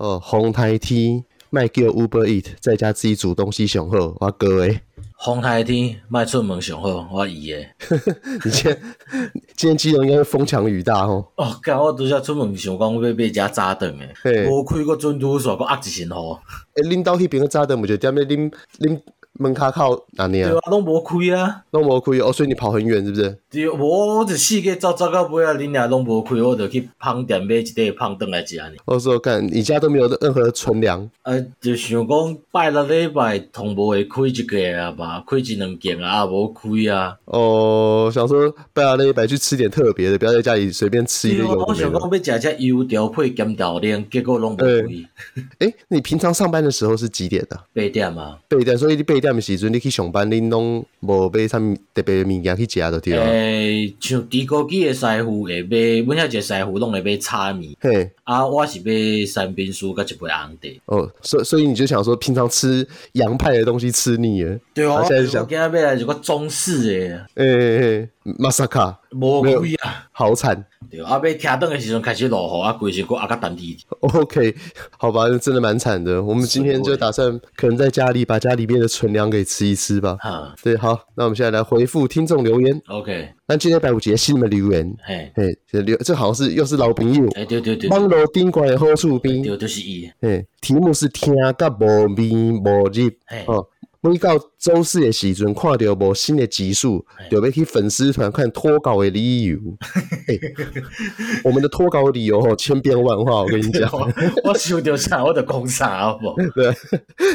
哦，红台天卖叫 Uber Eat，在家自己煮东西上好，我哥诶。红台 T 卖出门上好，我伊诶。你今天今天基隆应该是风强雨大吼。哦，干我拄则出门想讲要买一只早顿诶，无开个准拄煞，搁压一身雨。诶，恁兜迄边个早顿，毋就踮咧恁恁门卡靠哪里啊？对啊，拢无开啊，拢无开哦，所以你跑很远是不是？对，无，我就四界走走到尾啊，恁俩拢无开，我就去胖店买一袋胖顿来食呢。我说看，你家都没有任何存粮？呃，就想讲拜六礼拜同无会开一个啊吧，开一两件啊，无开啊。哦，想说拜六礼拜去吃点特别的，不要在家里随便吃一个有的没的。我想讲要食只油条配咸豆浆，结果拢无开。诶，你平常上班的时候是几点的？八点啊，八点，所以你八点的时阵你去上班，恁拢无买啥物特别物件去食就对了。诶，像猪哥记的师傅会买，阮遐一个师傅拢会买炒面。嘿，啊，我是买三冰酥甲一杯红茶。哦，所以所以你就想说，平常吃洋派的东西吃腻了。对啊，现在想我今仔买来一个中式的。诶诶诶，马萨卡，无开啊，好惨。对啊，要听灯的时候开始落雨啊，规身搁压甲等地。OK，好吧，真的蛮惨的。我们今天就打算可能在家里把家里面的存粮给吃一吃吧。哈，对，好，那我们现在来回复听众留言。OK，那今天白五节新的留言，嘿，嘿，这留这好像是又是老朋友。哎，对对对，网络顶关的好处边，对，就是伊。嘿，题目是听甲无味无入，哦。每到周四的时阵，看到无新的集数，就要去粉丝团看脱稿的理由。欸、我们的脱稿理由吼千变万化，我跟你讲。我想到啥我就讲啥，好不？对，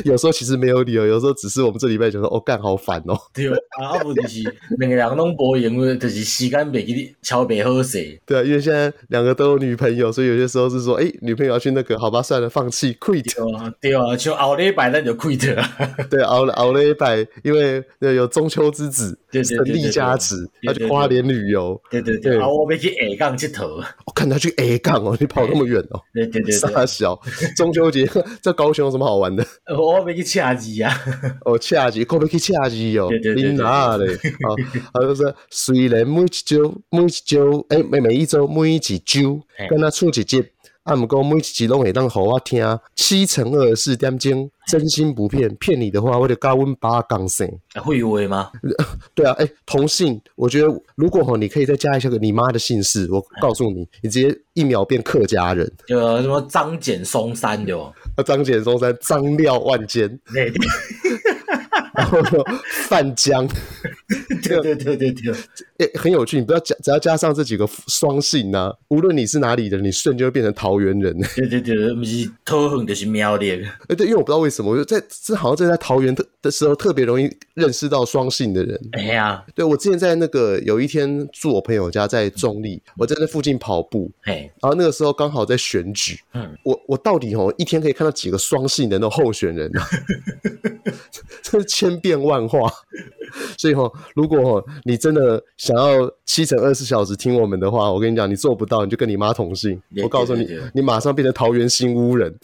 有时候其实没有理由，有时候只是我们这礼拜觉得哦干好烦哦。对啊，不就是两个人拢无闲，就是时间袂记超袂好势。对啊，因为现在两个都有女朋友，所以有些时候是说，哎、欸，女朋友要去那个，好吧，算了，放弃，quit。对啊，像后礼拜咱就 quit 了。对，后后礼拜因为有中秋之子，神力加持，要去花莲旅游。对对对，啊，我要去下港佚佗。我看他去下港哦，你跑那么远哦。对对对，傻小。中秋节 在高雄有什么好玩的？我要去恰吉啊。哦，恰吉，可不可以恰吉哦？对对对。哪嘞？好，他就说虽然每一周每一周，哎，每每一周每一周跟他出一集。啊，毋过每一集拢会当互我听，七乘二十四点钟，真心不骗，骗你的话，我就教阮爸讲声。会有吗？对啊，哎、欸，同姓，我觉得如果吼，你可以再加一下个你妈的姓氏，我告诉你，你直接一秒变客家人。就什么张简松山的，啊，张简松山，张廖万坚。然后范江，对对对对对，欸，很有趣。你不要加，只要加上这几个双姓啊，无论你是哪里的，你瞬间就会变成桃园人。对对对，不是桃园就是苗栗。哎，对，因为我不知道为什么，我就在这好像在在桃园的的时候特别容易认识到双姓的人。哎呀，对，我之前在那个有一天住我朋友家，在中立，我在那附近跑步，哎，然后那个时候刚好在选举，嗯，我我到底哦一天可以看到几个双姓的那种候选人啊？这是千变万化，所以哈，如果你真的想要七乘二十四小时听我们的话，我跟你讲，你做不到，你就跟你妈同姓。我告诉你，你马上变成桃园新屋人。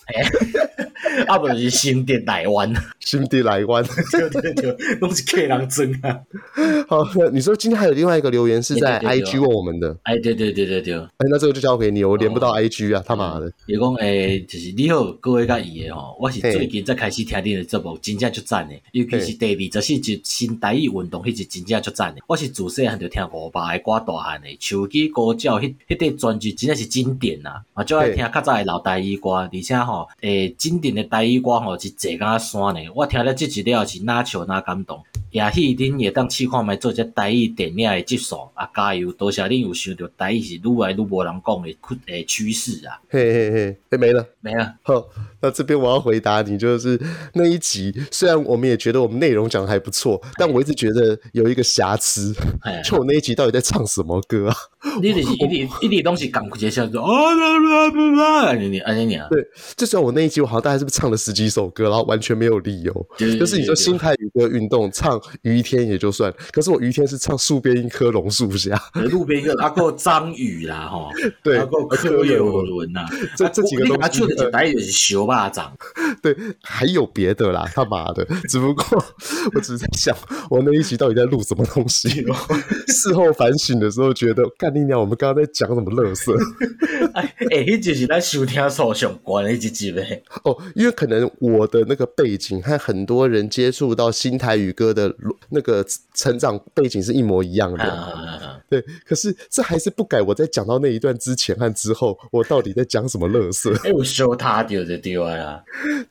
啊，不是新店台湾，新店台湾，对对对，都是客人真啊。好，你说今天还有另外一个留言是在 IG 问我们的，哎，对对对对对，哎，那这个就交给你，我连不到 IG 啊，他妈的。伊讲诶，就是你好，各位甲伊诶吼，我是最近才开始听你的节目，真正足赞诶，尤其是第二十四集新台语运动，迄集真正足赞诶。我是自细汉就听五爸诶歌大汉诶，手机高教迄迄块专辑真正是经典呐，啊，就爱听较早诶老台语歌，而且吼，诶，经典诶。台语歌吼是坐到山呢，我听了这一了是哪笑哪感动。也许恁会当试看觅做这台语电影的集数啊，加油！多谢恁有想到台语是愈来愈无人讲的趋诶趋势啊。嘿嘿嘿，诶没了没了。好，那这边我要回答你，就是那一集，虽然我们也觉得我们内容讲的还不错，但我一直觉得有一个瑕疵，就我那一集到底在唱什么歌啊？你就是一点一点东西讲直接笑说啊啦啦啦啦，你你啊你你啊。对，就算我那一集我好像大概是不是唱了十几首歌，然后完全没有理由，就是你说新台语歌运动唱。于天也就算，可是我于天是唱树边一棵榕树下，路边一个，阿个张宇啦，哈，对，阿个柯有伦呐，这这几个东西，他就带是小巴掌，对，还有别的啦，他妈的，只不过我只是在想，我那一集到底在录什么东西？事后反省的时候，觉得干干你娘！我们刚刚在讲什么乐色？哎 哎，迄就是咱收听数相关的一集呗。哦，因为可能我的那个背景和很多人接触到新台语歌的那个成长背景是一模一样的。啊、对，可是这还是不改。我在讲到那一段之前和之后，我到底在讲什么乐色？哎，我修他丢的丢啊！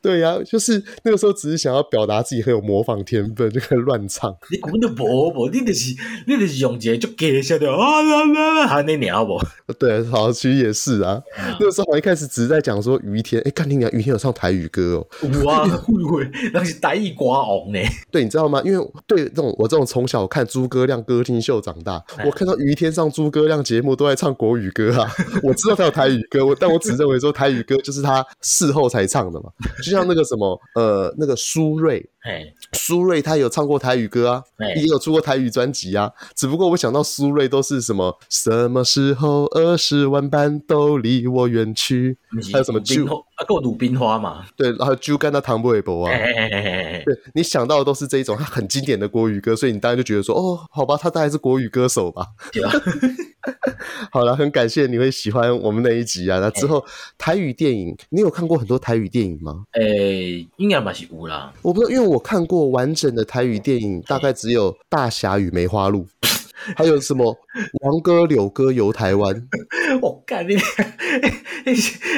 对呀、啊，就是那个时候只是想要表达自己很有模仿天分，就乱唱。你根本就无无，你就是你就是用一个就给下的啊啦啦啦，还那鸟不？对，好，其实也是啊。嗯、那个时候我一开始只是在讲说于天，哎，干你娘，于天有唱台语歌哦。哇，会会，那是台语歌王呢。对，你知道吗？因为对这种我这种从小看诸葛亮歌厅秀长大，嗯、我看到于天上诸葛亮节目都在唱国语歌啊。我知道他有台语歌，但我只认为说台语歌就是他事后才唱的嘛。就像那个什么，呃，那个苏芮。哎，苏芮他有唱过台语歌啊，也有出过台语专辑啊。只不过我想到苏芮都是什么什么时候二十万般都离我远去，还有什么就啊，够鲁冰花嘛？对，然后就干到唐伯伯啊。对，你想到的都是这一种，他很经典的国语歌，所以你当然就觉得说，哦，好吧，他大概是国语歌手吧。对啊。好了，很感谢你会喜欢我们那一集啊。那之后台语电影，你有看过很多台语电影吗？诶，应该嘛是有啦。我不知道，因为我看过完整的台语电影，大概只有《大侠与梅花鹿》。还有什么王哥、柳哥游台湾？我干你！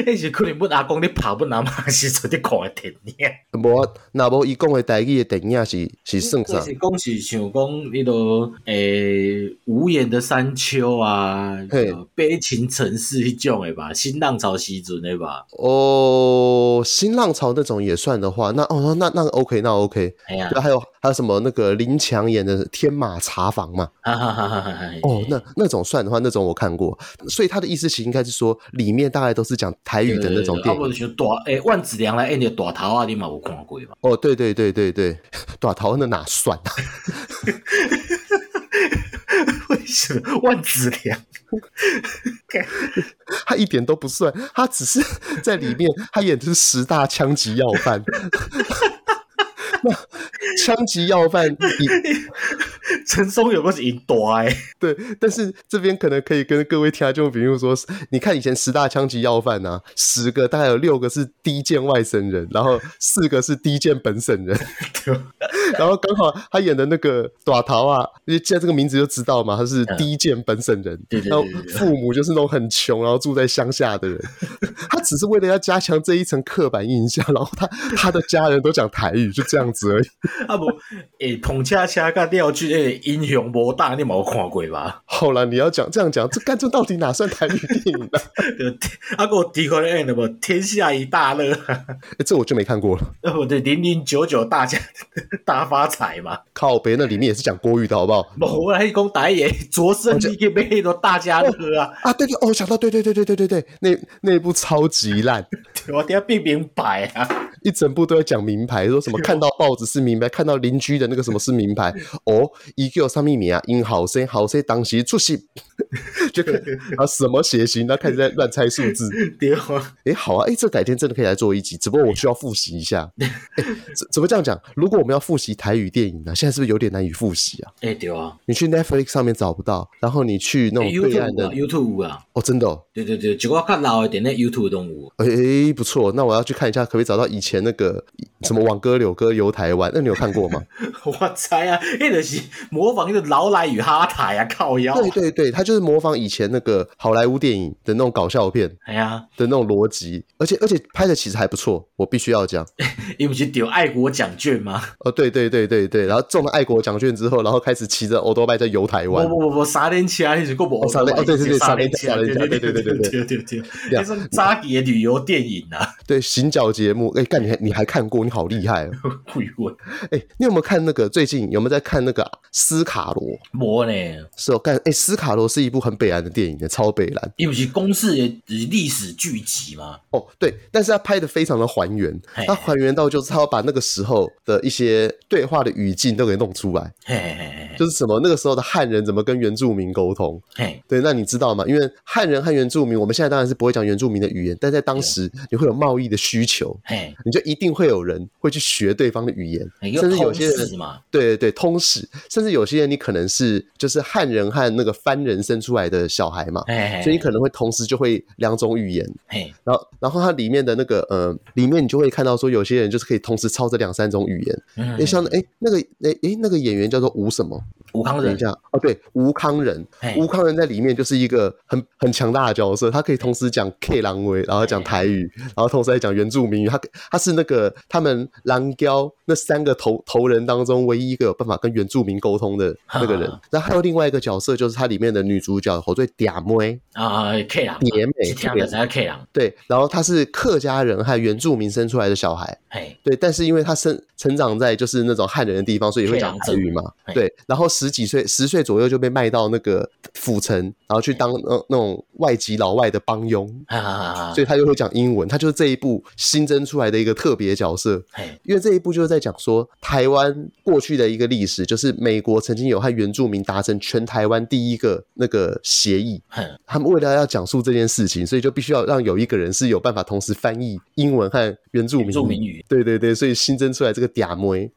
那是可能不阿公你跑不拿嘛？是做啲看的电影。无，那无伊讲的台语的电影是是算啥？是讲是想讲那个诶无言的山丘啊，嘿悲情城市迄种的吧？新浪潮时阵的吧？哦，新浪潮那种也算的话，那哦那那 OK 那 OK。哎呀，还有还有什么那个林强演的《天马茶房》嘛？哈哈。哈哈哈！哦，那那种算的话，那种我看过，所以他的意思其实应该是说，里面大概都是讲台语的那种电影。或者大诶，万梓良来演的大头啊，你嘛有看过吧？哦，对对对对对，大头那哪算啊？为什么万梓良？他一点都不算，他只是在里面，他演的是十大枪击要犯。那枪击要犯，你陈松有个是一大哎，对，但是这边可能可以跟各位听众，比如说，你看以前十大枪击要犯啊，十个大概有六个是低贱外省人，然后四个是低贱本省人，然后刚好他演的那个短头啊，因为现在这个名字就知道嘛，他是低贱本省人，然后父母就是那种很穷，然后住在乡下的人，他只是为了要加强这一层刻板印象，然后他 他的家人都讲台语，就这样子而已。啊不，诶，捧恰恰干掉去诶，英雄博大，你冇看过吧？好了，你要讲这样讲，这干这到底哪算台语电影呢？啊，给我提回来那么天下一大乐，诶，这我就没看过了。呃，不对，零零九九大家大发财嘛。靠北，那里面也是讲国语的好不好？我来讲台语，卓胜你给背很多大家乐啊啊！对对哦，想到对对对对对对对，那那部超级烂，我等下变明白啊！一整部都在讲名牌，说什么看到报纸是名牌，看到邻居的那个什么是名牌哦，一个上面名啊，因好生好生当时出席，就可啊什么血型，然后开始在乱猜数字。哎好啊，哎这改天真的可以来做一集，只不过我需要复习一下。哎，怎怎么这样讲？如果我们要复习台语电影呢，现在是不是有点难以复习啊？哎对啊，你去 Netflix 上面找不到，然后你去那种对岸的 YouTube 啊，哦真的哦，对对对，结果看老一点那 YouTube 动物，哎不错，那我要去看一下，可不可以找到以前。前那个什么网哥柳哥游台湾，那你有看过吗？我猜啊，那个是模仿那个劳莱与哈台啊，靠腰。对对对，他就是模仿以前那个好莱坞电影的那种搞笑片，哎呀的那种逻辑，而且而且拍的其实还不错，我必须要讲。你不是丢爱国奖券吗？哦，对对对对对，然后中了爱国奖券之后，然后开始骑着欧多拜在游台湾。不不不不，三年前你是过不？三年哦，对对对，三年前，对对对对对对对对对，那是扎迪的旅游电影啊。对，行脚节目，哎干。你你还看过？你好厉害哦！会问，哎，你有没有看那个？最近有没有在看那个斯卡罗？没呢。是哦，干哎，斯卡罗是一部很北岸的电影的，超北烂。因为是公式的历史剧集吗？哦，对，但是他拍的非常的还原，他还原到就是他要把那个时候的一些对话的语境都给弄出来。嘿嘿嘿。就是什么那个时候的汉人怎么跟原住民沟通？嘿，对，那你知道吗？因为汉人和原住民，我们现在当然是不会讲原住民的语言，但在当时你会有贸易的需求，嘿，你就一定会有人会去学对方的语言，甚至有些人，对对对，通史，甚至有些人你可能是就是汉人和那个番人生出来的小孩嘛，所以你可能会同时就会两种语言，嘿，然后然后它里面的那个呃，里面你就会看到说有些人就是可以同时操这两三种语言，因为像哎那个哎哎那个演员叫做吴什么？吴康仁，哦，对，吴康仁，吴康仁在里面就是一个很很强大的角色，他可以同时讲 K 狼威，然后讲台语，然后同时还讲原住民语，他他是那个他们狼雕那三个头头人当中唯一一个有办法跟原住民沟通的那个人。然后还有另外一个角色，就是他里面的女主角，火最嗲妹。啊，K 狼，蝶美，听的是 K 狼，对，然后他是客家人和原住民生出来的小孩，对，但是因为他生成长在就是那种汉人的地方，所以会讲台语嘛，对，然后十几岁十岁。左右就被卖到那个府城，然后去当那那种外籍老外的帮佣，所以他就会讲英文。他就是这一部新增出来的一个特别角色，因为这一部就是在讲说台湾过去的一个历史，就是美国曾经有和原住民达成全台湾第一个那个协议。他们为了要讲述这件事情，所以就必须要让有一个人是有办法同时翻译英文和原住民语。对对对，所以新增出来这个嗲妹。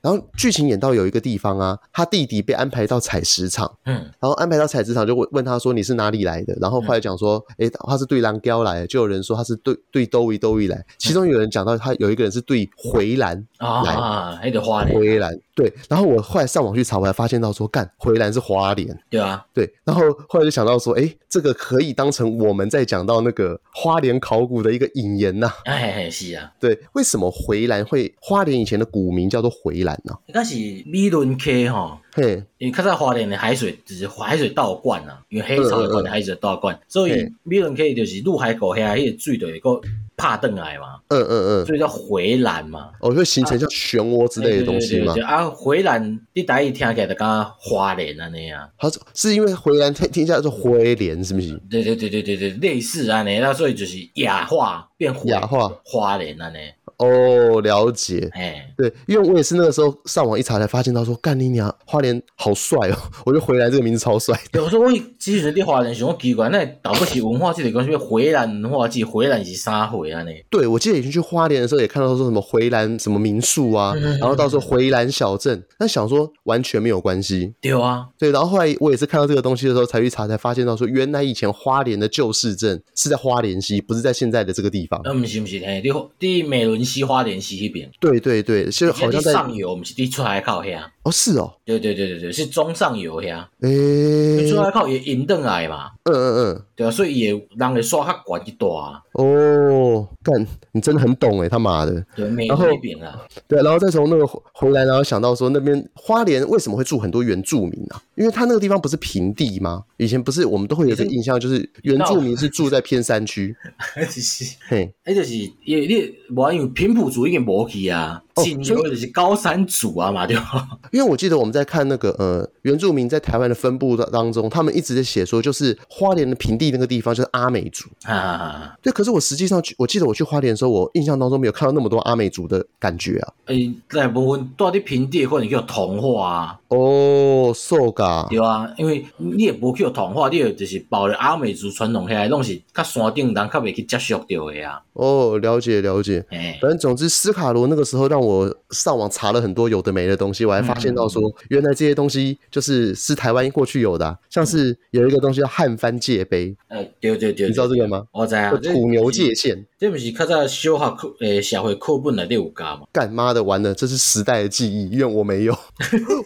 然后剧情演到有一个地方啊，他弟弟被安排到。采石场，嗯，然后安排到采石场，就问问他说，你是哪里来的？然后后来讲说，哎、嗯，他是对蓝雕来的，就有人说他是对对兜一兜一来，其中有人讲到他有一个人是对回兰来啊，那个花莲回兰。对，然后我后来上网去查，我还发现到说，干回兰是花莲，对啊，对，然后后来就想到说，哎，这个可以当成我们在讲到那个花莲考古的一个引言呐。哎，是啊，对，为什么回兰会花莲以前的古名叫做回兰呢？应该是米伦溪哈，嘿，因为较早花莲的海水就是海水倒灌啊，因为黑潮的海水倒灌，所以米伦溪就是入海口遐，迄个水就会个。怕邓来嘛？嗯嗯嗯，所以叫回蓝嘛。哦，就形成像漩涡之类的东西嘛？啊，回蓝，你第一听起来就刚花莲啊那样。好，是因为回蓝听听起来叫做回莲，是不是？对对对对对对，类似啊那，那所以就是亚化变亚化花莲啊那。哦，了解。哎，对，因为我也是那个时候上网一查才发现，他说干你娘，花莲好帅哦！我就回来这个名字超帅。有时候我其实对花莲想奇怪，那倒不起文化这里关系，回兰文化记回兰是啥回啊？呢？对，我记得以前去花莲的时候也看到说什么回兰什么民宿啊，然后到时候回兰小镇，但想说完全没有关系。对啊，对，然后后来我也是看到这个东西的时候才去查，才发现到说原来以前花莲的旧市镇是在花莲溪，不是在现在的这个地方。嗯，不是不是，哎，第第美仑溪花莲溪那边。对对对，是好像在上游，我们是地出海口遐。哦，是哦。对对对对对，是中上游遐。诶，出海靠也引登来嘛。嗯嗯嗯，对啊，所以也让人刷较管一大。哦，干，你真的很懂诶，他妈的。对，美仑那边啊。对，然后再从那个回来，然后想到说那边花莲为什么会住很多原住民啊？因为他那个地方不是平地吗？以前不是我们都会有这个印象，就是原住民是住在偏山区。嘿，哎，就是因为你无因为平埔族已经无去啊。哦，所以就是高山族啊嘛，对吧？因为我记得我们在看那个呃原住民在台湾的分布当中，他们一直在写说，就是花莲的平地那个地方就是阿美族啊。对，可是我实际上去，我记得我去花莲的时候，我印象当中没有看到那么多阿美族的感觉啊。诶、欸，大部分到底平地或者叫同化啊。哦，so 噶。对啊，因为你也不去同化，你也就是保留阿美族传统下来，拢是较山顶人较未去接受到的啊。哦，了解了解。哎，反正总之，斯卡罗那个时候让我上网查了很多有的没的东西，我还发现到说，原来这些东西就是是台湾过去有的，像是有一个东西叫汉番界碑。呃，对对对，你知道这个吗？我知啊，土牛界线。这不是较早修好课诶，社会课本内有教嘛？干妈的，完了，这是时代的记忆，因为我没有。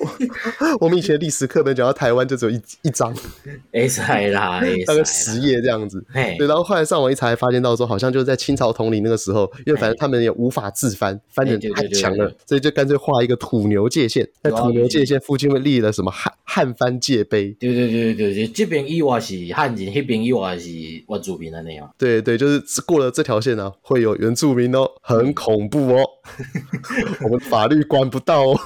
我们以前历史课本讲到台湾就只有一一章，哎塞啦，大概十页这样子。对，然后后来上网一查，发现到说好像就是在清朝统领那个时候，因为反正他们也无法自翻，翻得太强了，所以就干脆画一个土牛界线，在土牛界线附近会立了什么汉汉番界碑。对对对对对，这边以外是汉人，那边以外是原住民的那样。对对，就是过了这条线呢，会有原住民哦，很恐怖哦，我们法律管不到哦。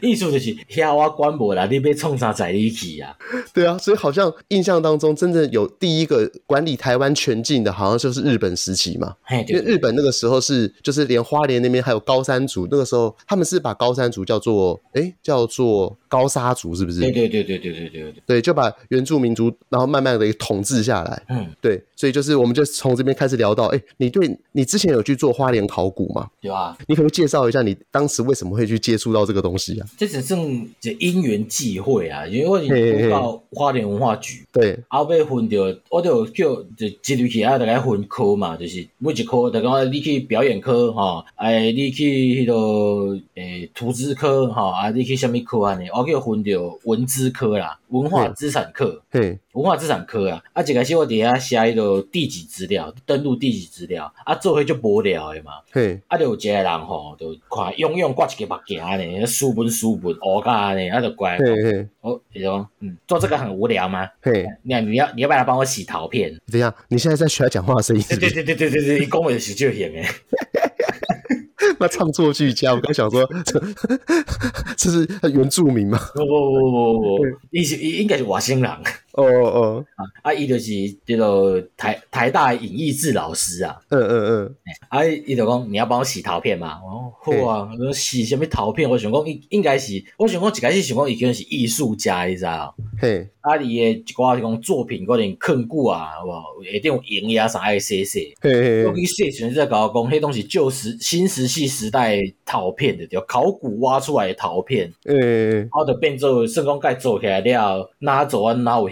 意思就是遐我管不了，你被冲啥在一起啊？对啊，所以好像印象当中，真正有第一个管理台湾全境的，好像就是日本时期嘛。因为日本那个时候是，就是连花莲那边还有高山族，那个时候他们是把高山族叫做哎、叫做高沙族，是不是？对对对对对对对对，对，就把原住民族然后慢慢的统治下来。嗯，对，所以就是我们就从这边开始聊到，哎、欸，你对你之前有去做花莲考古吗？有啊，你可不可以介绍一下你当时为什么会去接触到这个东西啊？这只是这因缘际会啊，因为我已经到花莲文化局，对，后尾分到我就叫就一入去啊，大概分科嘛，就是每一科，就讲你去表演科哈，哎，你去迄个诶图资科哈，啊，你去什么科安尼？我叫分着文资科啦，文化资产科，嘿，文化资产科啊，啊，一开始我底下写迄个地址资料，登录地址资料，啊，做伙就无聊诶嘛，嘿，啊，就有一个人吼，就看用用挂一个目镜安尼，书本书本乌甲安尼，啊，就乖，嘿嘿，哦，伊就讲，嗯，做这个很无聊吗？嘿，你你要你要不要来帮我洗陶片？怎样？你现在在学他讲话的声音？对对对对对对对，你讲话就是就行诶。那唱作俱佳，我刚想说，这 这是原住民吗？不不不不不，伊是伊应该是瓦辛人。哦哦啊啊！伊就是这个台台大影艺志老师啊。嗯嗯嗯。啊，伊就讲你要帮我洗陶片嘛？哦，好啊。洗什么陶片？我想讲应应该是，我想讲一开始想讲伊可能是艺术家，你知道？嘿。啊，伊诶一寡这种作品，可能坑古啊，好不好？一定有影呀啥爱写写。嘿嘿。我去写全在搞讲，迄东西旧时新石器时代陶片的，叫考古挖出来的陶片。嗯嗯嗯。啊，就变做圣公盖做起来了，哪走啊哪有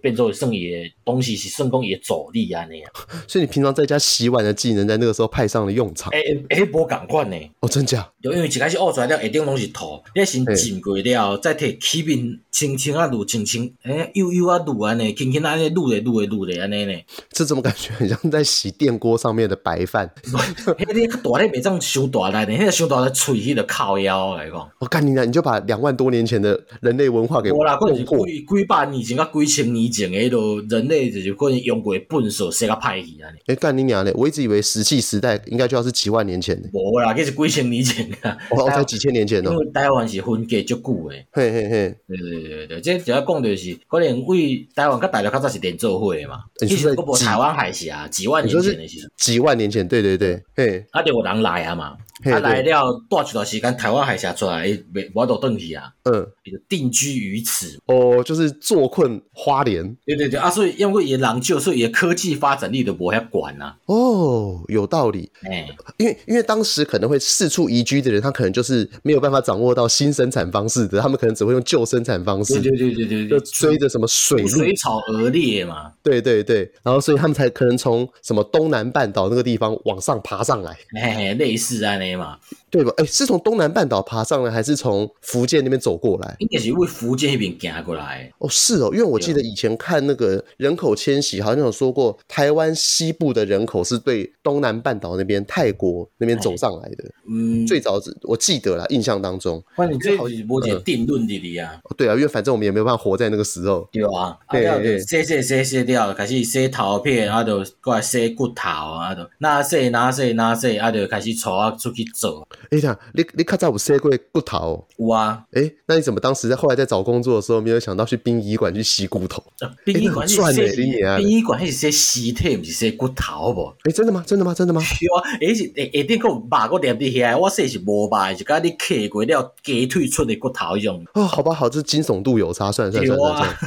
变做圣爷东西是圣公爷走力啊那样。所以你平常在家洗碗的技能，在那个时候派上了用场。哎哎，无共款呢。哦，真假？就因为一开始挖出来了，一定拢是土，你先浸过了，再摕起面轻轻啊撸，轻轻哎，悠悠啊撸安尼，轻轻安尼撸咧撸咧撸咧安尼呢。这怎么感觉很像在洗电锅上面的白饭？迄个大咧袂当伤大来的，迄个伤大的喙，迄个靠腰来讲。我干你娘，你就把两万多年前的人类文化给我啦，可能是几几百年前、甲几千年前的迄个人类就是可能用过粪扫，洗甲歹去安尼。诶，干你娘嘞！我一直以为石器时代应该就要是几万年前的。无啦，这是几千年前的。哦，才几千年前哦。因为台湾是分隔足久诶。嘿嘿嘿。对对对对，这主要讲就是可能为台湾甲大陆较早是连做伙嘛。其实嗰部台湾海峡几万年前的时候。几万年前，对对对。嘿。啊，就有人来啊嘛。他来了，多一段时间，台湾海峡出来，没我都回去啊。嗯，定居于此。哦，就是坐困花莲。对对对啊，所以因为也老旧，所以也科技发展力的，我要管啊。哦，有道理。哎，因为因为当时可能会四处移居的人，他可能就是没有办法掌握到新生产方式的，他们可能只会用旧生产方式。对对对对对，就追着什么水水草而列嘛。对对对，然后所以他们才可能从什么东南半岛那个地方往上爬上来。哎，类似啊那まあ、对吧？哎，是从东南半岛爬上来，还是从福建那边走过来？应该是为福建那边行过来。哦，是哦，因为我记得以前看那个人口迁徙，好像有说过，台湾西部的人口是对东南半岛那边泰国那边走上来的。嗯，最早是我记得啦，印象当中。那你这好像没有定论的哩啊。对啊，因为反正我们也没有办法活在那个时候。对啊，对对，洗洗洗洗掉，开始洗陶片，啊，就过来洗骨头，啊，就哪洗哪洗哪洗，啊，就开始带啊出去做。哎呀，你你。他在我洗过骨头，有啊，哎，那你怎么当时在后来在找工作的时候没有想到去殡仪馆去洗骨头？殡仪馆是洗，殡仪馆还是洗尸体，不是洗骨头不？哎，真的吗？真的吗？真的吗？是啊，哎是哎，一定个肉个连在起来，我说是无吧，就讲你刻过了鸡腿出的骨头一种。哦，好吧，好，这惊悚度有差，算算算算算了。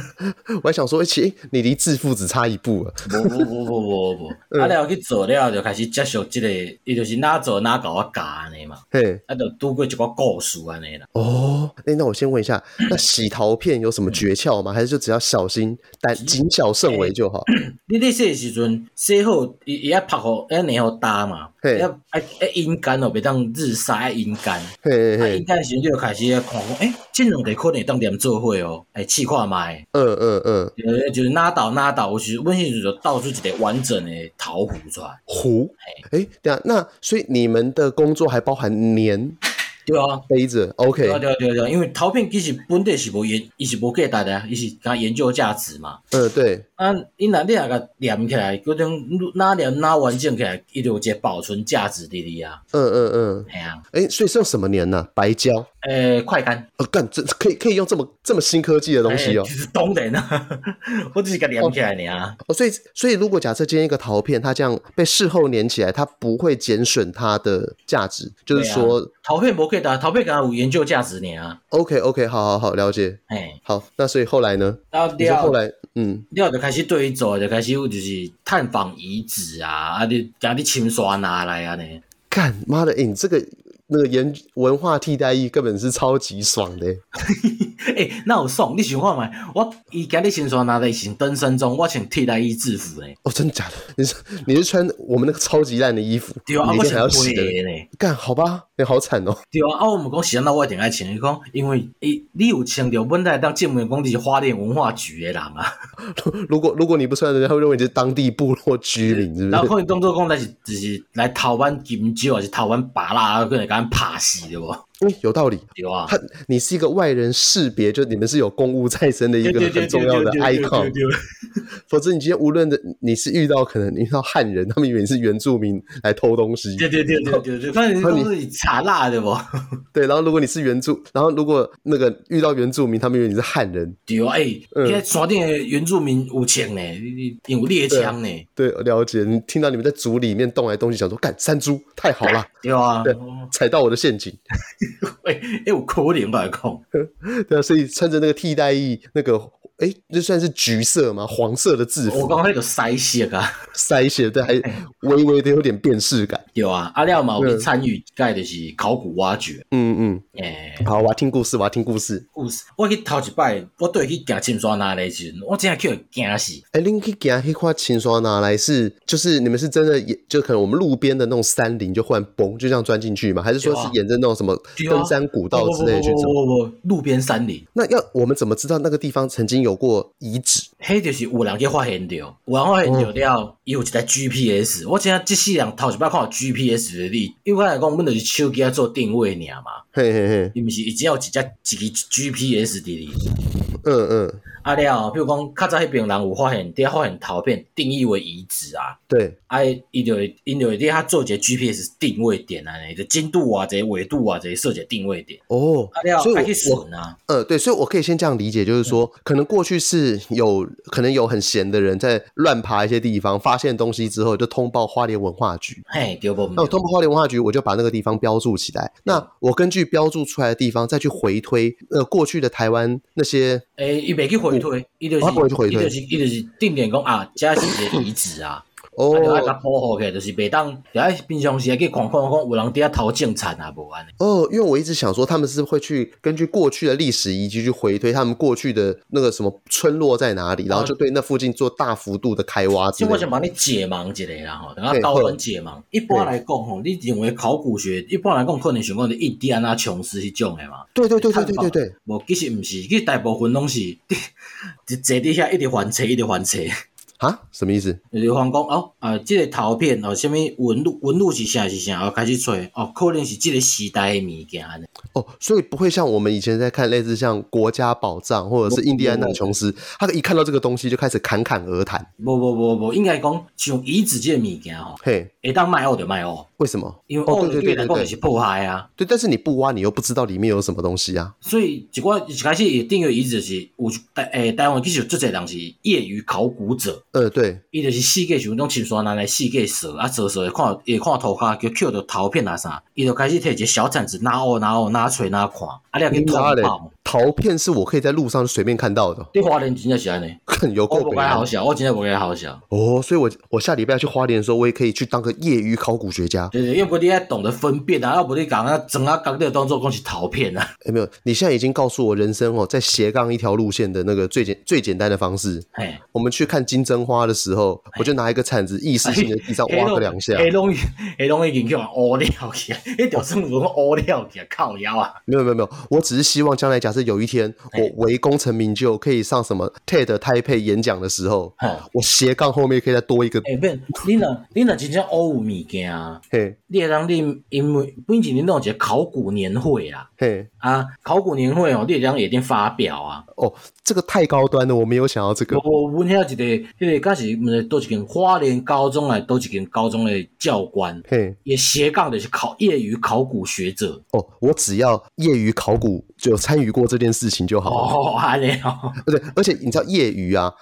我还想说，哎，你离致富只差一步了。不不不不不不，啊，然后去做了就开始接受这个，伊就是哪做哪搞我教的嘛。嘿，啊，就拄。过一个故事安尼啦。哦，哎，那我先问一下，那洗陶片有什么诀窍吗？还是就只要小心，但谨小慎微就好？你在洗的时阵，洗好伊伊要拍好，要粘好搭嘛。嘿，要要要阴干哦，别当日晒，要阴干。嘿嘿，阴干时就开始看讲，哎，这两个可能当点做伙哦，哎，试看卖。嗯嗯嗯，就是哪倒哪倒，我是温馨就倒出一个完整的陶壶出来。壶？哎，对啊，那所以你们的工作还包含粘？对啊，杯子，OK。对对对，因为陶片其实本地是无研，伊是无价值的，伊是讲研究价值嘛。嗯，对。啊，因若你若甲连起来，嗰种哪黏哪完整起来，伊就有一个保存价值的哩啊。嗯嗯嗯，系啊。诶，所以是用什么黏呢？白胶？诶，快干。哦，干，这可以可以用这么这么新科技的东西哦。当然啊，我只是甲连起来尔。哦，所以所以如果假设今天一个陶片，它这样被事后粘起来，它不会减损它的价值，就是说陶片不可以的，陶片刚刚有研究价值呢啊。OK OK，好好好，了解。哎，好，那所以后来呢？然后后来，嗯，然后就开始对伊做，就开始就是探访遗址啊，啊，你家你清刷拿来啊呢。干妈的，你这个。那个研文化替代役根本是超级爽的，哎、欸，那有爽你想看吗？我伊今日先说拿的是登山装，我穿替代役制服嘞。哦，真的假的？你是你是穿我们那个超级烂的衣服？对啊，我还要洗的呢。干好吧，你好惨哦。对啊，啊，我们讲洗那我一定爱穿。你讲，因为诶，你有穿着本来当进门工地花莲文化局的人啊。如果如果你不穿，人家会认为你是当地部落居民，是不是？然后可能当作讲来是就是来台湾金蕉，还是台湾芭乐，跟人怕死的有道理。有啊，他你是一个外人识别，就你们是有公务在身的一个很重要的 icon。否则你今天无论的你是遇到可能你遇到汉人，他们以为你是原住民来偷东西。对对对对对对，反正都是你查辣的不？对，然后如果你是原住，然后如果那个遇到原住民，他们以为你是汉人。对啊，哎，现在山顶的原住民有枪呢，有猎枪呢。对，了解。你听到你们在组里面动来动去，想说干山猪太好了。对啊，对，踩到我的陷阱。哎，哎，我可怜吧，空。对啊，所以穿着那个替代役那个。哎，这算是橘色吗？黄色的制服。我刚刚那个腮血啊，腮血，对，还微微的有点辨识感。有啊，阿廖嘛，我参与盖的是考古挖掘。嗯嗯，哎，好，我要听故事，我要听故事。故事，我去头一摆，我对去行清沙拿来时，我真系叫惊死。哎，恁去行去看清沙拿来是，就是你们是真的，就可能我们路边的那种山林，就忽然嘣，就这样钻进去吗？还是说是沿着那种什么登山古道之类去走？不不不，路边山林。那要我们怎么知道那个地方曾经有？有过遗址，迄就是有人去发现着，有人发现着了，伊、哦、有一台 GPS。我真正即世人头一摆看到 GPS 的你，因为来讲，我们就是手机做定位尔嘛。嘿嘿嘿，伊毋是已经有一只一个 GPS 伫哩。嗯嗯。啊了，比如讲，较早迄边人有发现，底下发现陶片定义为遗址啊。对。啊，伊就会，因就会底下做一个 GPS 定位点啊，你的精度啊，这些纬度啊，这些设一个定位点。哦。啊了，所以我，我啊，呃，对，所以我可以先这样理解，就是说，嗯、可能过去是有可能有很闲的人在乱爬一些地方，发现东西之后就通报花莲文化局。嘿，对不？那我通报花莲文化局，我就把那个地方标注起来。那我根据标注出来的地方，再去回推呃过去的台湾那些。诶，伊袂去回推，伊就是。伊就是伊就是定点讲啊，加是一个遗址啊。哦，就爱甲保护起来，就是袂当，就爱平常时去看看看有人伫遐偷种田啊，无安尼。哦，因为我一直想说，他们是会去根据过去的历史遗迹去回推他们过去的那个什么村落在哪里，然后就对那附近做大幅度的开挖。其实我想帮你解盲一下啦，吼，等下高分解盲。一般来讲，吼，你认为考古学一般来讲可能想讲是印第安纳琼斯迄种的嘛？对对对对对对对。无，其实毋是，其实大部分拢是 伫坐底下一直翻车，一直翻册。啊，什么意思？就是讲讲哦，呃，这个陶片哦，什么纹路纹路是啥是啥，然后开始吹哦，可能是这个时代的物件哦，所以不会像我们以前在看类似像国家宝藏或者是印第安纳琼斯，他一看到这个东西就开始侃侃而谈。不不不不，应该讲像遗址这个物件哦，嘿，一旦卖哦就卖哦。为什么？因为哦，对对对对，是破坏啊。对，但是你不挖，你又不知道里面有什么东西啊。所以一我一开始也定位遗址是有台诶台湾其实有这些人是业余考古者。呃，对。伊就是四界想种青山拿来四界踅啊踅踅，看也看涂骹，叫捡到陶片啊啥，伊就开始摕一个小铲子拿哦拿哦拿锤拿看，啊，你通报。陶片是我可以在路上随便看到的。你花莲真的喜欢呢？有够北好小，我真的不该好小。哦，所以我我下礼拜要去花莲的时候，我也可以去当个业余考古学家。对对，因为不你要懂得分辨啊，要不你讲啊整啊钢的当做讲是陶片啊。哎，没有，你现在已经告诉我人生哦，在斜杠一条路线的那个最简最简单的方式。哎，我们去看金针花的时候，我就拿一个铲子，意识性的地上挖个两下。黑龙黑龙已经叫乌料去，一条生如果乌料去靠腰啊。没有没有没有，我只是希望将来假设有一天。我为功成名就，可以上什么 TED 台配演讲的时候，我斜杠后面可以再多一个。哎，不，你那，你那真正欧有物件啊！嘿，你当你因为本身你弄一个考古年会啊。嘿啊，考古年会哦，你这样也定发表啊。哦，这个太高端了，我没有想到这个。我我问下一个，迄个刚是都一间花莲高中来，都一间高中的教官，嘿，也斜杠的是考业余考古学者。哦，我只要业余考古就参与过这件事情就好了。哦，安尼哦。对，而且你知道业余啊，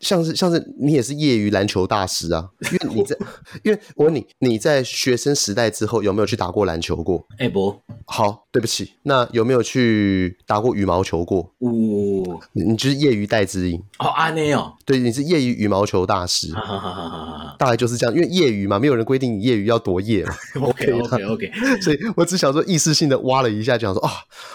像是像是你也是业余篮球大师啊，因为你在，因为我问你，你在学生时代之后有没有去打过篮球过？哎不，好，对不起，那有没有去打过羽毛球过？哦，你就是业余戴之颖。哦，阿内哦，对，你是业余羽毛球大师，大概就是这样，因为业余嘛，没有人规定你业余要多业。嘛。OK OK OK，所以我只想说，意识性的挖了一下，想说啊，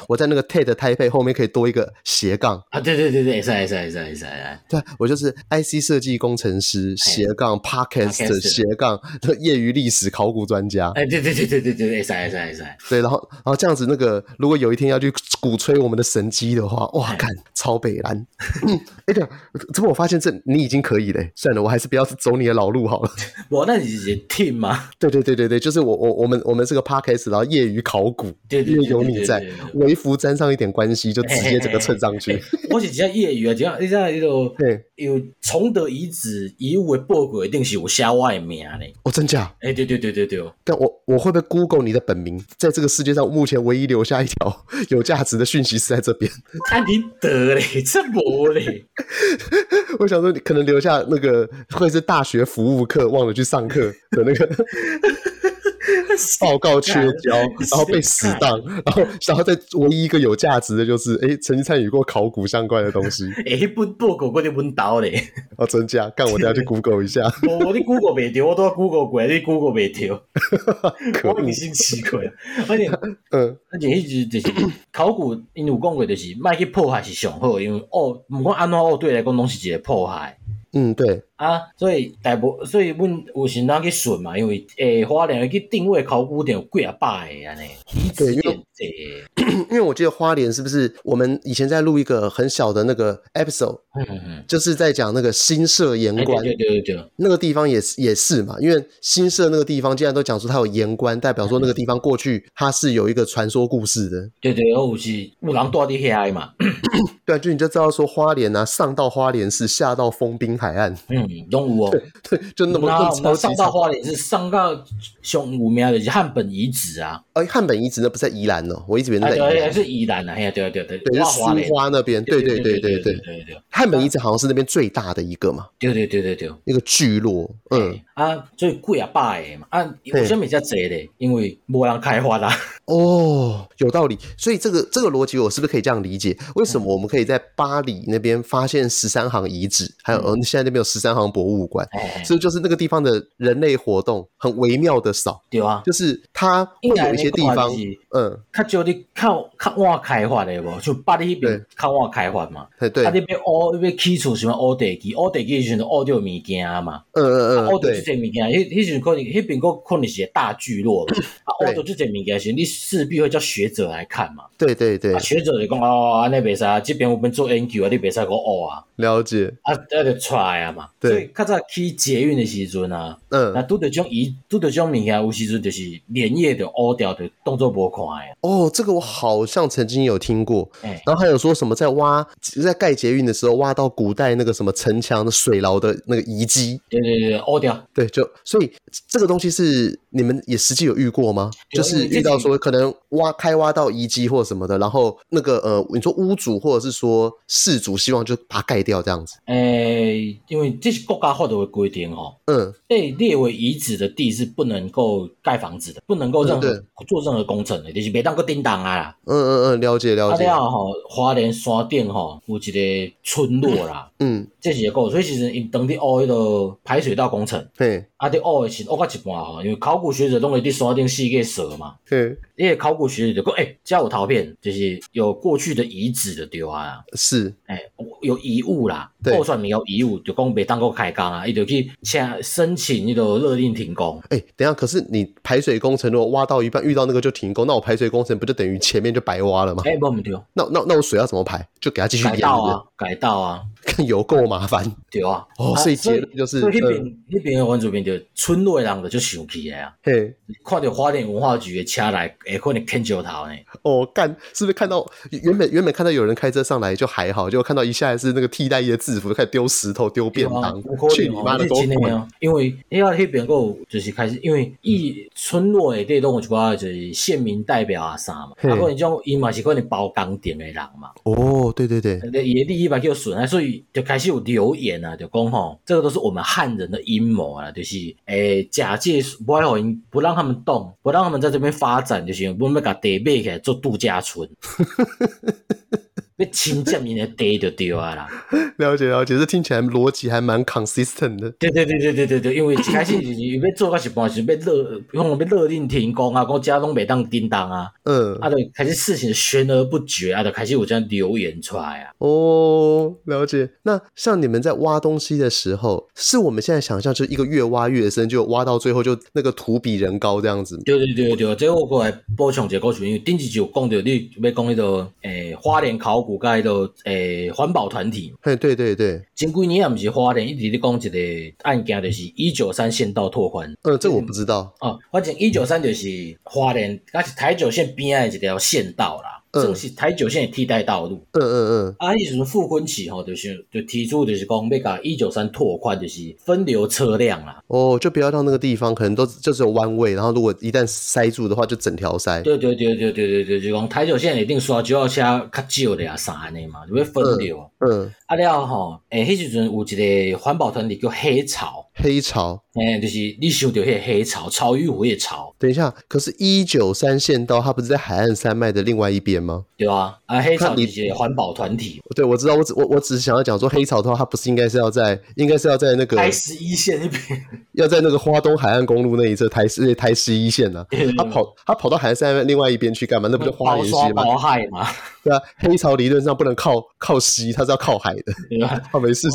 我在那个 TED 台北后面可以多一个斜杠。啊，对对对对，是是是是是，对，我就是 IC 设计工程师斜杠 Podcast 斜杠业余历史考古专家，哎，对对对对对对，是是是，对，然后然后这样子，那个如果有一天要去鼓吹我们的神机的话，哇，看超北蓝，哎，对，怎么我发现这你已经可以嘞，算了，我还是不要走你的老路好了。我那你是 team 吗？对对对对对，就是我我我们我们这个 Podcast 然后业余考古，对对，因为有你在，微服沾上一点关系，就直接整个蹭上去。我是只业余啊，只要你像那种对有崇德遗址遗物的报告，一定是有写我的名嘞。哦，真假？哎，对对对对对。但我我会不会 Google 你的本名？在这个世界上，目前唯一留下一条有价值的讯息是在这边。啊，你得嘞，这么嘞？我想说，你可能留下那个会是大学服务课忘了去上课的那个 报告缺交，然后被死当，然后然后再唯一一个有价值的就是，哎，曾经参与过考古相关的东西。哎，不报告过你问到嘞？哦，真假？干，我等下去 Google 一下。我我的 Google 没掉，我都要 Google 过，你 Google 没掉。我你先奇怪，而且，嗯，而且一直就是考古，因为有讲过就是，卖去破坏是上好，因为哦，不管安怎哦，对来讲拢是一个破坏。嗯，对啊，所以大部，所以阮有时阵去顺嘛，因为诶，花莲去定位考古点有几啊百个安尼，对，因为 因为我记得花莲是不是我们以前在录一个很小的那个 episode，嗯嗯嗯，就是在讲那个新社盐官，对对对对，那个地方也是也是嘛，因为新社那个地方既然都讲出它有盐官，代表说那个地方过去它是有一个传说故事的，对对，有是有人住伫遐嘛，对，就你就知道说花莲啊，上到花莲市，下到丰滨海岸，嗯，拢有哦，对，就那么那上到花莲是上到上有名的是汉本遗址啊，哎，汉本遗址那不在宜兰哦，我一直以为在。对，是宜兰啊，哎呀，对对对，对是苏花那边，对对对对对对对，汉本遗址好像是那边最大的一个嘛，对对对对对，一个聚落，嗯啊，最贵啊，百个嘛，啊，为什么比较贼嘞？因为没人开发啦。哦，有道理，所以这个这个逻辑我是不是可以这样理解？为什么我们可以在巴黎那边发现十三行遗址，还有嗯，现在那边有十三行博物馆，所以就是那个地方的人类活动很微妙的少，对啊，就是它会有一些地方，嗯，较少你靠较晚开发的无，就巴黎那边较晚开发嘛，对对，啊那边挖那边起厝什么挖地基，挖地基的时候挖到物件嘛，嗯嗯嗯，挖到这些物件，迄迄时可能迄边个可能是个大聚落了，啊，挖到这些物件时，你势必会叫学者来看嘛，对对对，学者就讲哦，安尼袂使，这边我们做研究啊，你袂使个挖啊，了解，啊，那就出来啊嘛，所以较早去捷运的时阵啊，嗯，那拄着种伊，拄着种物件，有时阵就是连夜就挖掉的动作无看的。哦，这个我好像曾经有听过，然后还有说什么在挖，在盖捷运的时候挖到古代那个什么城墙的水牢的那个遗迹，对对对，挖掉，对，就所以这个东西是你们也实际有遇过吗？就是遇到说可能挖开挖到遗迹或什么的，然后那个呃，你说屋主或者是说事主希望就把它盖掉这样子？诶，因为这是国家法律的规定哈，嗯，被列为遗址的地是不能够盖房子的，不能够任何做任何工程的，就是别当个叮当啊。嗯嗯嗯，了解了解。啊，了吼，花莲山顶吼有一个村落啦，嗯，这是一个，所以其实因当地挖迄个排水道工程，对，啊，伫挖的时挖到一半吼，因为考古学者拢会伫山顶四个蛇嘛，对，因为考古学者就讲，诶，这有陶片，就是有过去的遗址的对啊，是，诶，有遗物啦，破算没有遗物，就讲别当个开工啊，伊就去请申请那个勒令停工。诶，等下，可是你排水工程如果挖到一半遇到那个就停工，那我排水工程不就等于前面就白挖了吗？哎，不不对，那那那我水要怎么排？就给他继续改道啊，改道啊。看 有够麻烦。对啊，哦，所以结论就是，那边那边的原住民就村内人就就生气啊，嘿，看到花莲文化局的车来，会可能牵石头呢。哦，干，是不是看到原本原本看到有人开车上来就还好，结果看到一下来是那个替代役的制服，开始丢石头、丢便当，去你妈的狗腿！因为因为那边够就是开始，因为一村内的这种就话就是县民代表啊啥嘛，啊，可能种伊嘛是可能包工店的人嘛。哦，对对对，伊利益嘛叫损害，所以就开始有留言啊，就讲吼，这个都是我们汉人的阴谋啊，就是诶假借不爱好因，不让他们动，不让他们在这边发展，就是我们要甲地买起来做度假村。要侵占你的地就对啊啦。了解了解，这听起来逻辑还蛮 consistent 的。对对对对对对对，因为一开始就是要做到一半是要勒，用要勒令停工啊，讲家拢袂当叮当啊。嗯。啊，就开始事情悬而不决啊，就开始有这样流言出来啊。哦，了解。那像你们在挖东西的时候，是我们现在想象，就一个越挖越深，就挖到最后就那个土比人高这样子。对对对对，这个我过来补充一个故事，因为顶一就讲到你要讲那个诶花莲考古界的诶环保团体。嘿，对对对。前几年也不是花莲一直在讲一个案件，就是一九三县道拓宽。呃，这我不知道。哦，反正一九三就是花莲，那是台九线边的一条县道啦。这是台九线的替代道路。嗯嗯嗯。啊，意思是复婚期吼，就是就提出就是讲要把一九三拓宽，就是分流车辆啦。哦，就不要到那个地方，可能都就只有弯位，然后如果一旦塞住的话，就整条塞。对对对对对对对，就讲台九线一定刷就要车较少的啊啥的嘛，就要分流。嗯。嗯啊了吼，诶，迄时阵有一个环保团体叫黑潮。黑潮。诶，就是你想到迄黑潮，潮与虎的潮。等一下，可是，一九三线道它不是在海岸山脉的另外一边吗？对啊，啊，黑潮是环保团体。对，我知道，我只我我只是想要讲说，黑潮的话，它不是应该是要在，应该是要在那个台十一线那边，要在那个花东海岸公路那一侧，台十台十一线呢、啊。他跑他跑到海岸山另外一边去干嘛？那不就花莲溪吗？海嘛。黑潮理论上不能靠靠西，它是要靠海的。对啊，他没事。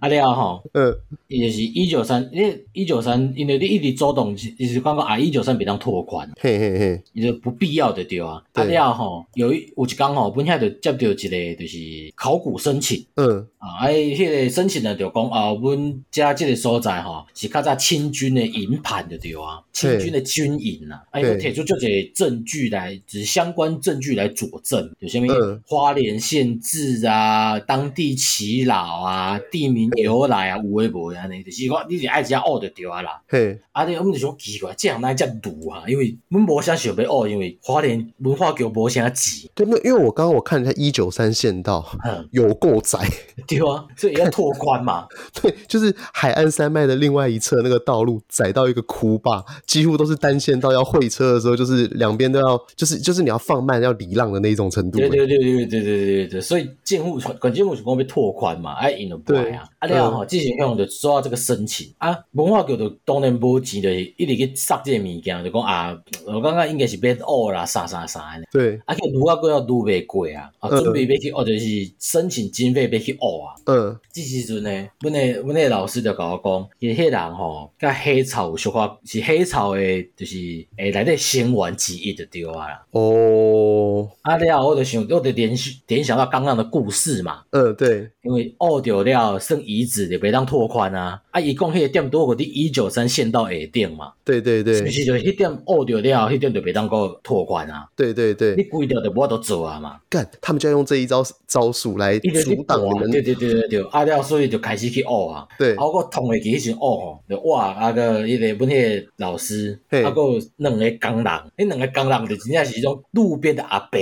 阿廖哈，嗯，也是一九三，因为一九三，因为你一直走动，就是刚刚啊，一九三比当拓宽，嘿嘿嘿，你就不必要的对啊。阿廖哈，有一有一刚好，本下就接到一个就是考古申请，嗯，啊，哎，迄个申请呢就讲啊，阮家这个所在哈是较早清军的营盘的对啊，清军的军营啊，哎，我提出这些证据来，就是相关证据来佐证。有什么花莲县志啊，当地耆老啊，地名由来啊，有诶无诶安尼，就是讲你是爱只学就对啊啦。嘿，啊，你我们就想奇怪，这样哪只路啊？因为阮无啥想要学，因为花莲文化局无啥钱。对，那因为我刚刚我看一下一九三县道，嗯，有够窄，对啊，所以要拓宽嘛。对，就是海岸山脉的另外一侧那个道路窄到一个窟窿，几乎都是单线道，要会车的时候，就是两边都要，就是就是你要放慢要礼让的那种程度。对对对对对对对对对，所以建物管建物是讲要拓宽嘛，哎，引了不来啊。啊，了后，之前用就收到这个申请啊，文化局就当然无钱的，一直去杀这个物件，就讲啊，我刚刚应该是变恶啦，啥啥啥的。对，啊，去愈啊过要愈袂过啊，啊，准备要去学，就是申请经费要去学啊。嗯，这时阵呢，阮诶阮诶老师就甲我讲，伊迄人吼，甲黑草有说话，是黑草诶，就是诶来的先玩之一就对啊啦。哦，啊了我就想，我就联想联想到刚刚的故事嘛。嗯，对，因为二掉了剩遗址也别当拓宽啊。啊，伊讲迄个点多个伫一九三县到下顶嘛。对对对，是不是就迄点学掉了，迄点就别当个拓宽啊。对对对，你规条就无法度做啊嘛。干，他们就要用这一招招数来阻挡你们。对对对对对，啊了，所以就开始去学啊。对，啊我同会记迄时学吼，就哇啊个迄个阮迄个老师，啊个两个工人，迄两个工人就真正是迄种路边的阿伯。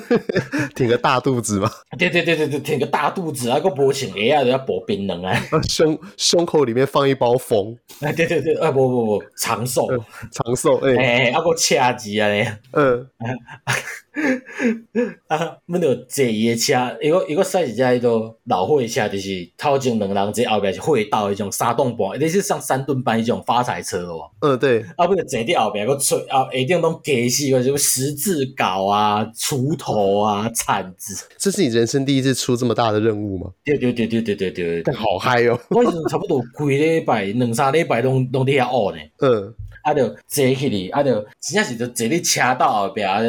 挺个大肚子嘛？对对对对对，挺个大肚子，啊个薄情鞋啊，都要薄冰冷啊。胸胸口里面放一包风。哎，对对对，啊不不不，长寿，长寿，哎哎，啊个车子啊，嗯。啊，阮着坐伊诶车，伊个伊个驶一只迄个老货车，就是头前两人坐，后壁是会道迄种三吨半，你是上三吨半迄种发财车哦。嗯，对。啊，不着坐伫后壁个吹，啊，一定拢加死个什么十字镐啊、锄头啊、铲子。这是你人生第一次出这么大的任务吗？对对对对对对对，但好嗨哦！我是差不多规礼拜、两三礼拜拢拢伫遐学呢。嗯。啊，就坐起哩，啊，就真正是就坐在车道后壁，啊，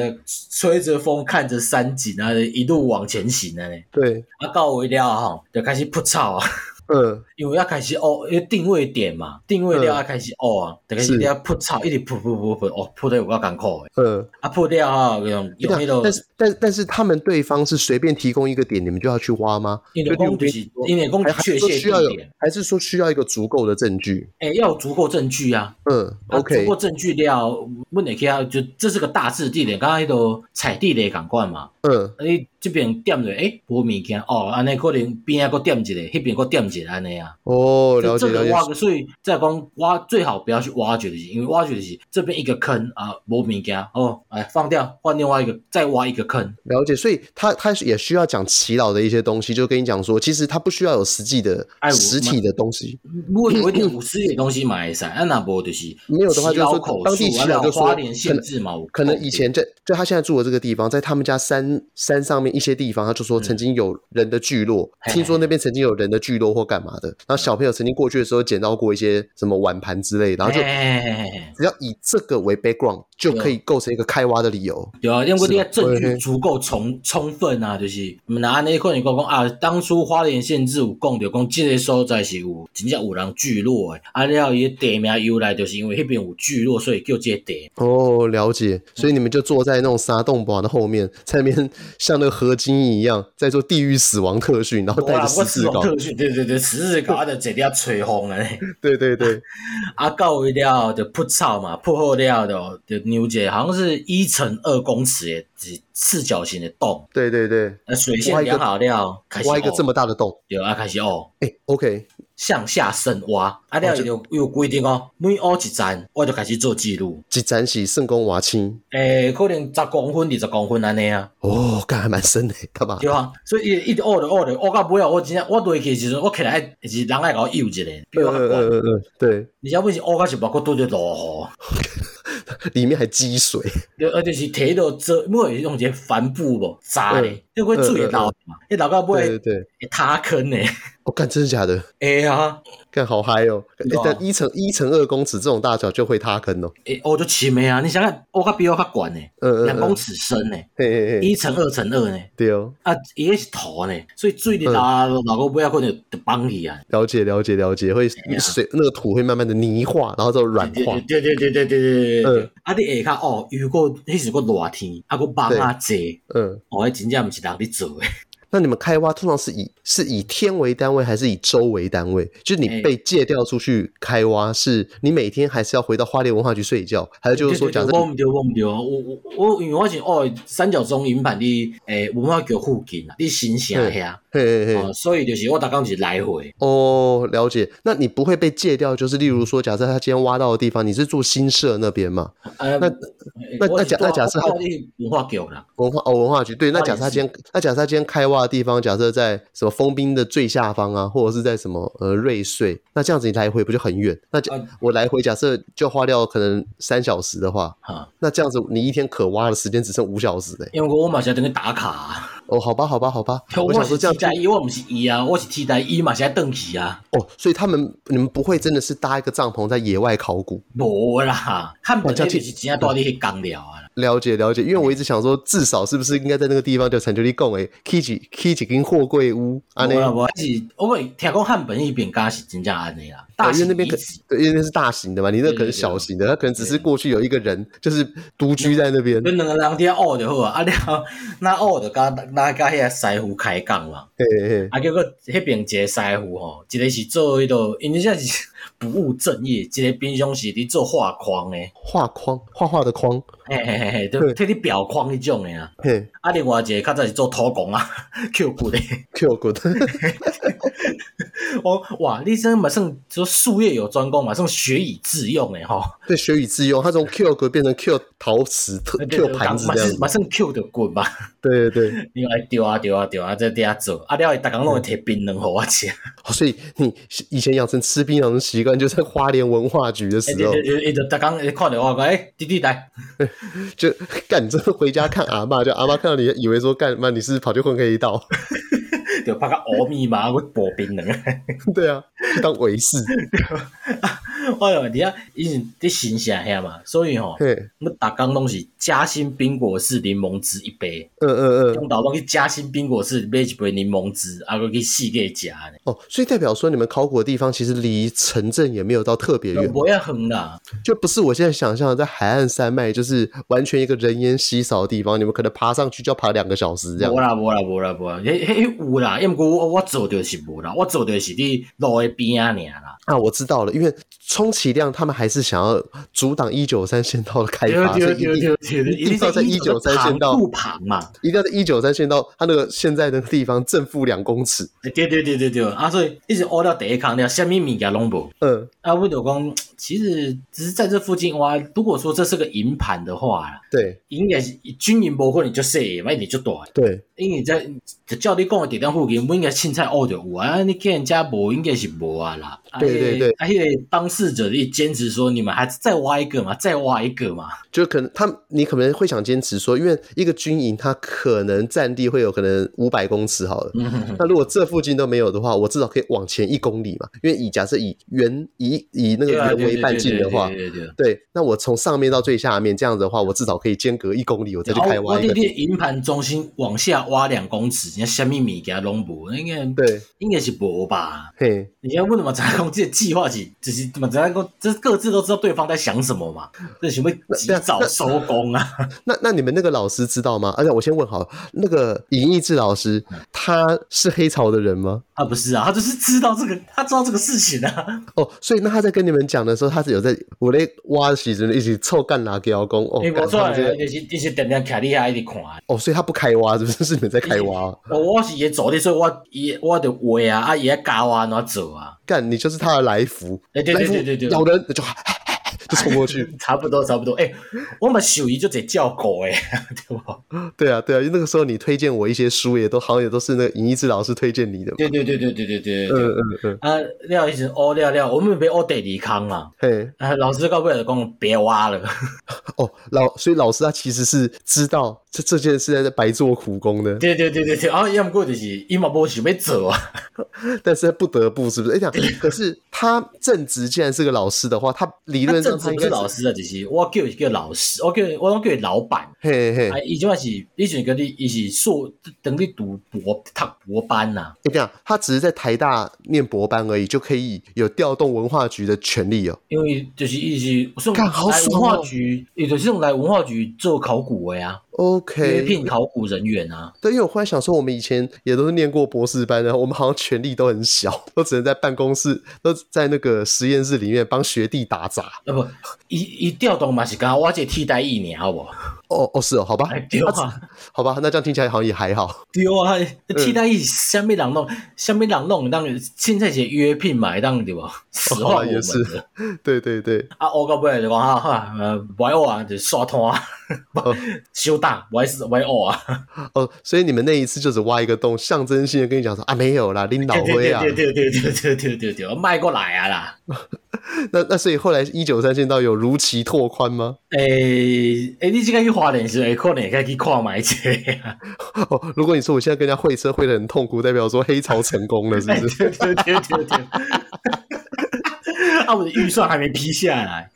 吹着风，看着山景啊，一路往前行啊，对，啊，到位了吼，就开始扑草啊。嗯，因为要开始哦，因为定位点嘛，定位了要开始哦啊，就开始要扑草，一直扑扑扑扑，哦，扑得有够艰苦诶。嗯，啊，扑掉啊，用用迄个。但是但但是他们对方是随便提供一个点，你们就要去挖吗？因为工就是因为工确切需要有，还是说需要一个足够的证据？诶，要有足够证据啊。嗯，OK，足够证据了，问你看，就这是个大致地点，刚刚迄个采地雷港关嘛。嗯，你这边点着，诶，无物件哦，安尼可能边啊个点一个，迄边个点一个安尼啊。哦，了解了解。挖个，所以再讲挖最好不要去挖掘的，因为挖掘的是这边一个坑啊，无物件哦，哎，放掉，换另外一个，再挖一个坑。了解，所以他他也需要讲祈祷的一些东西，就跟你讲说，其实他不需要有实际的实体的东西。如果有一点有实体的东西嘛，会使，啊那不就是没有的话，就是说当地祈祷就说，可能以前在就他现在住的这个地方，在他们家山山上面。一些地方，他就说曾经有人的聚落，嗯、听说那边曾经有人的聚落或干嘛的。然后小朋友曾经过去的时候捡到过一些什么碗盘之类的，然后就只要以这个为 background 就可以构成一个开挖的理由。对啊，因为这个证据足够充充分啊，就是拿那块你讲讲啊，当初花莲县政府讲的讲这个所在是有真正有人聚落诶，啊了伊地名由来就是因为那边有聚落，所以叫这个地。哦，了解。所以你们就坐在那种沙洞堡的后面，在那边像那个。和金一样在做地狱死亡特训，然后带着十字镐。特训，对对对，十字镐的这里要吹风嘞。对对对，啊，到位了就铺草嘛，破后了的就牛姐好像是一乘二公尺的四角形的洞。对对对，水线量好了，挖一个这么大的洞，有啊，开始哦。哎，OK。向下深挖，啊，了有有规定哦，每挖一层，我就开始做记录。一层是算讲挖深？诶，可能十公分、二十公分安尼啊。哦，干还蛮深的，干嘛。对啊，所以一一直挖着挖着，挖到尾啊，我真正我落去时阵，我起来是人爱甲我游一下。嗯嗯嗯嗯，对。而且不是挖到是包括拄着落雨。里面还积水，而且是提到遮，因为用些帆布不扎嘞，因为水会倒嘛，你老高不会塌坑呢。我干，真的假的？哎呀，干好嗨哦！但一乘一乘二公尺这种大小就会塌坑哦。哎，我就奇美啊！你想看，我较比我较管呢，两公尺深呢，一乘二乘二呢。对哦，啊，伊个是土呢，所以水里拉老高不要可能就崩去啊。了解了解了解，会水那个土会慢慢的泥化，然后就软化。对对对对对对对。啊，你下骹哦，如果迄是个热天，啊个网啊济，嗯，哦，迄真正毋是人伫做诶。那你们开挖通常是以是以天为单位，还是以周为单位？就是你被借调出去开挖，是你每天还是要回到花莲文化局睡觉？还是就是说，假设我唔对，我唔对，我我我因为我是哦，三角中营盘的诶文化局附近啊，你新城遐，嘿嘿嘿，所以就是我大概是来回。哦，了解。那你不会被借调，就是例如说，假设他今天挖到的地方，你是住新社那边吗？那那那假那假设他文化局啦，文化哦文化局对。那假设他今天那假设他今天开挖。地方假设在什么封冰的最下方啊，或者是在什么呃瑞穗，那这样子你来回不就很远？那我来回假设就花掉可能三小时的话，啊、那这样子你一天可挖的时间只剩五小时嘞、欸。因为我马上等于打卡、啊。哦，好吧，好吧，好吧。我想说这样替代一，我不是一啊，我是替代一嘛，现在邓起啊。哦，所以他们你们不会真的是搭一个帐篷在野外考古？不啦，汉本那边是真正多啲去工料啊。了解了解，因为我一直想说，至少是不是应该在那个地方就成就你讲诶，，K 几 K 几跟货柜屋啊？那。我是我听讲汉本那边刚是真正安尼啦，大因为那边可对，因为那是大型的嘛，你那可能小型的，他可能只是过去有一个人就是独居在那边。那两个人在挖就好啊，啊了那挖就甲那甲遐师傅开讲嘛，啊结果迄边一个师傅吼，一个是做迄个，因为现在是。不务正业，一个平常是伫做画框诶，画框画画的框，嘿嘿嘿嘿，就替你裱框迄种诶啊。嘿，啊另外一个较早是做土工啊，Q 骨的，Q 骨的。哦哇，你真马上说术业有专攻嘛，算学以致用诶吼。对，学以致用，他从 Q 骨变成 Q 陶瓷、Q 盘子这样子，嘛算 Q 的滚吧。对对对，你来丢啊丢啊丢啊，在底下做，啊了，大家拢会摕槟榔互我吃。所以你以前养成吃槟榔的习惯。就在花莲文化局的时候，一直刚刚看到我讲，哎，弟弟来，就干，你真的回家看阿嬷，就阿嬷看到你，以为说干嘛？你是跑去混黑道，就怕个阿弥嘛，会薄冰的，对啊，去当维士。哎呦，你啊，以前在新社遐嘛，所以吼，我打刚东西嘉兴冰果式柠檬汁一杯，嗯嗯嗯，用岛东去嘉兴冰果式买一杯柠檬汁，啊个去细个加呢。哦，所以代表说你们考古的地方其实离城镇也没有到特别远，不要很啦，就不是我现在想象的在海岸山脉，就是完全一个人烟稀少的地方，你们可能爬上去就要爬两个小时这样。无啦无啦无啦无啦，嘿嘿有啦，因为我我走的是无啦，我走的是伫路的边啊尔啦。啊，我知道了，因为充其量他们还是想要阻挡一九三县道的开发，一定一定要在一九三县道旁嘛，一定要在一九三线道它那个现在的地方正负两公尺。对对对对对，啊，所以一直挖到第一坑了，虾米物件拢无。嗯，啊，我就讲，其实只是在这附近挖，如果说这是个营盘的话，对，应该是军营不会你就细，万一你就大。对，因为你在就照你讲的地点附近，不应该凊彩挖就有啊，你见人家无，应该是无啊啦。对对对，而且当事者一坚持说，你们还再挖一个嘛，再挖一个嘛，就可能他你可能会想坚持说，因为一个军营它可能占地会有可能五百公尺好了，那如果这附近都没有的话，我至少可以往前一公里嘛，因为以假设以圆以以那个圆为半径的话，对，那我从上面到最下面这样子的话，我至少可以间隔一公里，我再去开挖一个。营盘中心往下挖两公尺，人家虾米米给它弄不，应该对，应该是无吧？嘿，你要问什么？咱讲这计划是，就是怎么咱讲，这各自都知道对方在想什么嘛？这是会及早收工啊？那那你们那个老师知道吗？而且我先问好，那个尹义志老师，他是黑潮的人吗？啊，不是啊，他就是知道这个，他知道这个事情啊。哦，所以那他在跟你们讲的时候，他是有在我咧挖的时阵一起凑干拿给老公哦。没错，就是就是点点卡利亚一直看。哦，所以他不开挖，是不是？是你们在开挖？哦，我是也走的，所以我也我的挖啊，啊也教我怎走啊。干，你就是他的来福。哎，对对对对对，咬人 就。就冲过去，差不多差不多。哎、欸，我们小姨就得叫狗哎，对吧？对啊对啊，因为那个时候你推荐我一些书，也都好像也都是那个尹一志老师推荐你的。对对对对对对对，嗯嗯嗯。啊，廖医生，哦廖廖，我们别挖第二康啊。嘿，啊，老师告不了讲别挖了。哦，老所以老师他其实是知道这这件事在白做苦工的。对对对对对，啊，要么过就是伊嘛无想要走啊，但是不得不是不是？哎、欸、讲，可是他正职既然是个老师的话，他理论上。不是老师啊，就是我叫一个老师，我叫我拢叫老板。嘿嘿，伊种是以前跟你一起硕等你读博读博班呐。你这样，他只是在台大念博班而已，就可以有调动文化局的权利哦。因为就是一直送来文化局，也就是用来文化局做考古的呀。OK，约聘考古人员啊。对，因为我忽然想说，我们以前也都是念过博士班的，我们好像权力都很小，都只能在办公室，都在那个实验室里面帮学弟打杂。啊不，一一调动嘛是刚我这替代役年，好不？哦哦是哦，好吧，丢啊，好吧，那这样听起来好像也还好。对啊，替代役什么人弄，什么人弄，当现在是约聘嘛，当对吧？实话也是，对对对。啊，我到尾来就讲哈哈，呃，不爱学啊，就刷拖啊，修大，不爱是不爱学啊。哦，所以你们那一次就只挖一个洞，象征性的跟你讲说啊，没有啦，拎老灰啊，对对对对对对对对，迈过来啊啦。那那所以后来一九三县道有如期拓宽吗？诶诶，你这个去花莲是可能可以去看买车啊。哦，如果你说我现在跟人家会车会的很痛苦，代表说黑潮成功了，是不是？对对对对对。啊，我的预算还没批下来。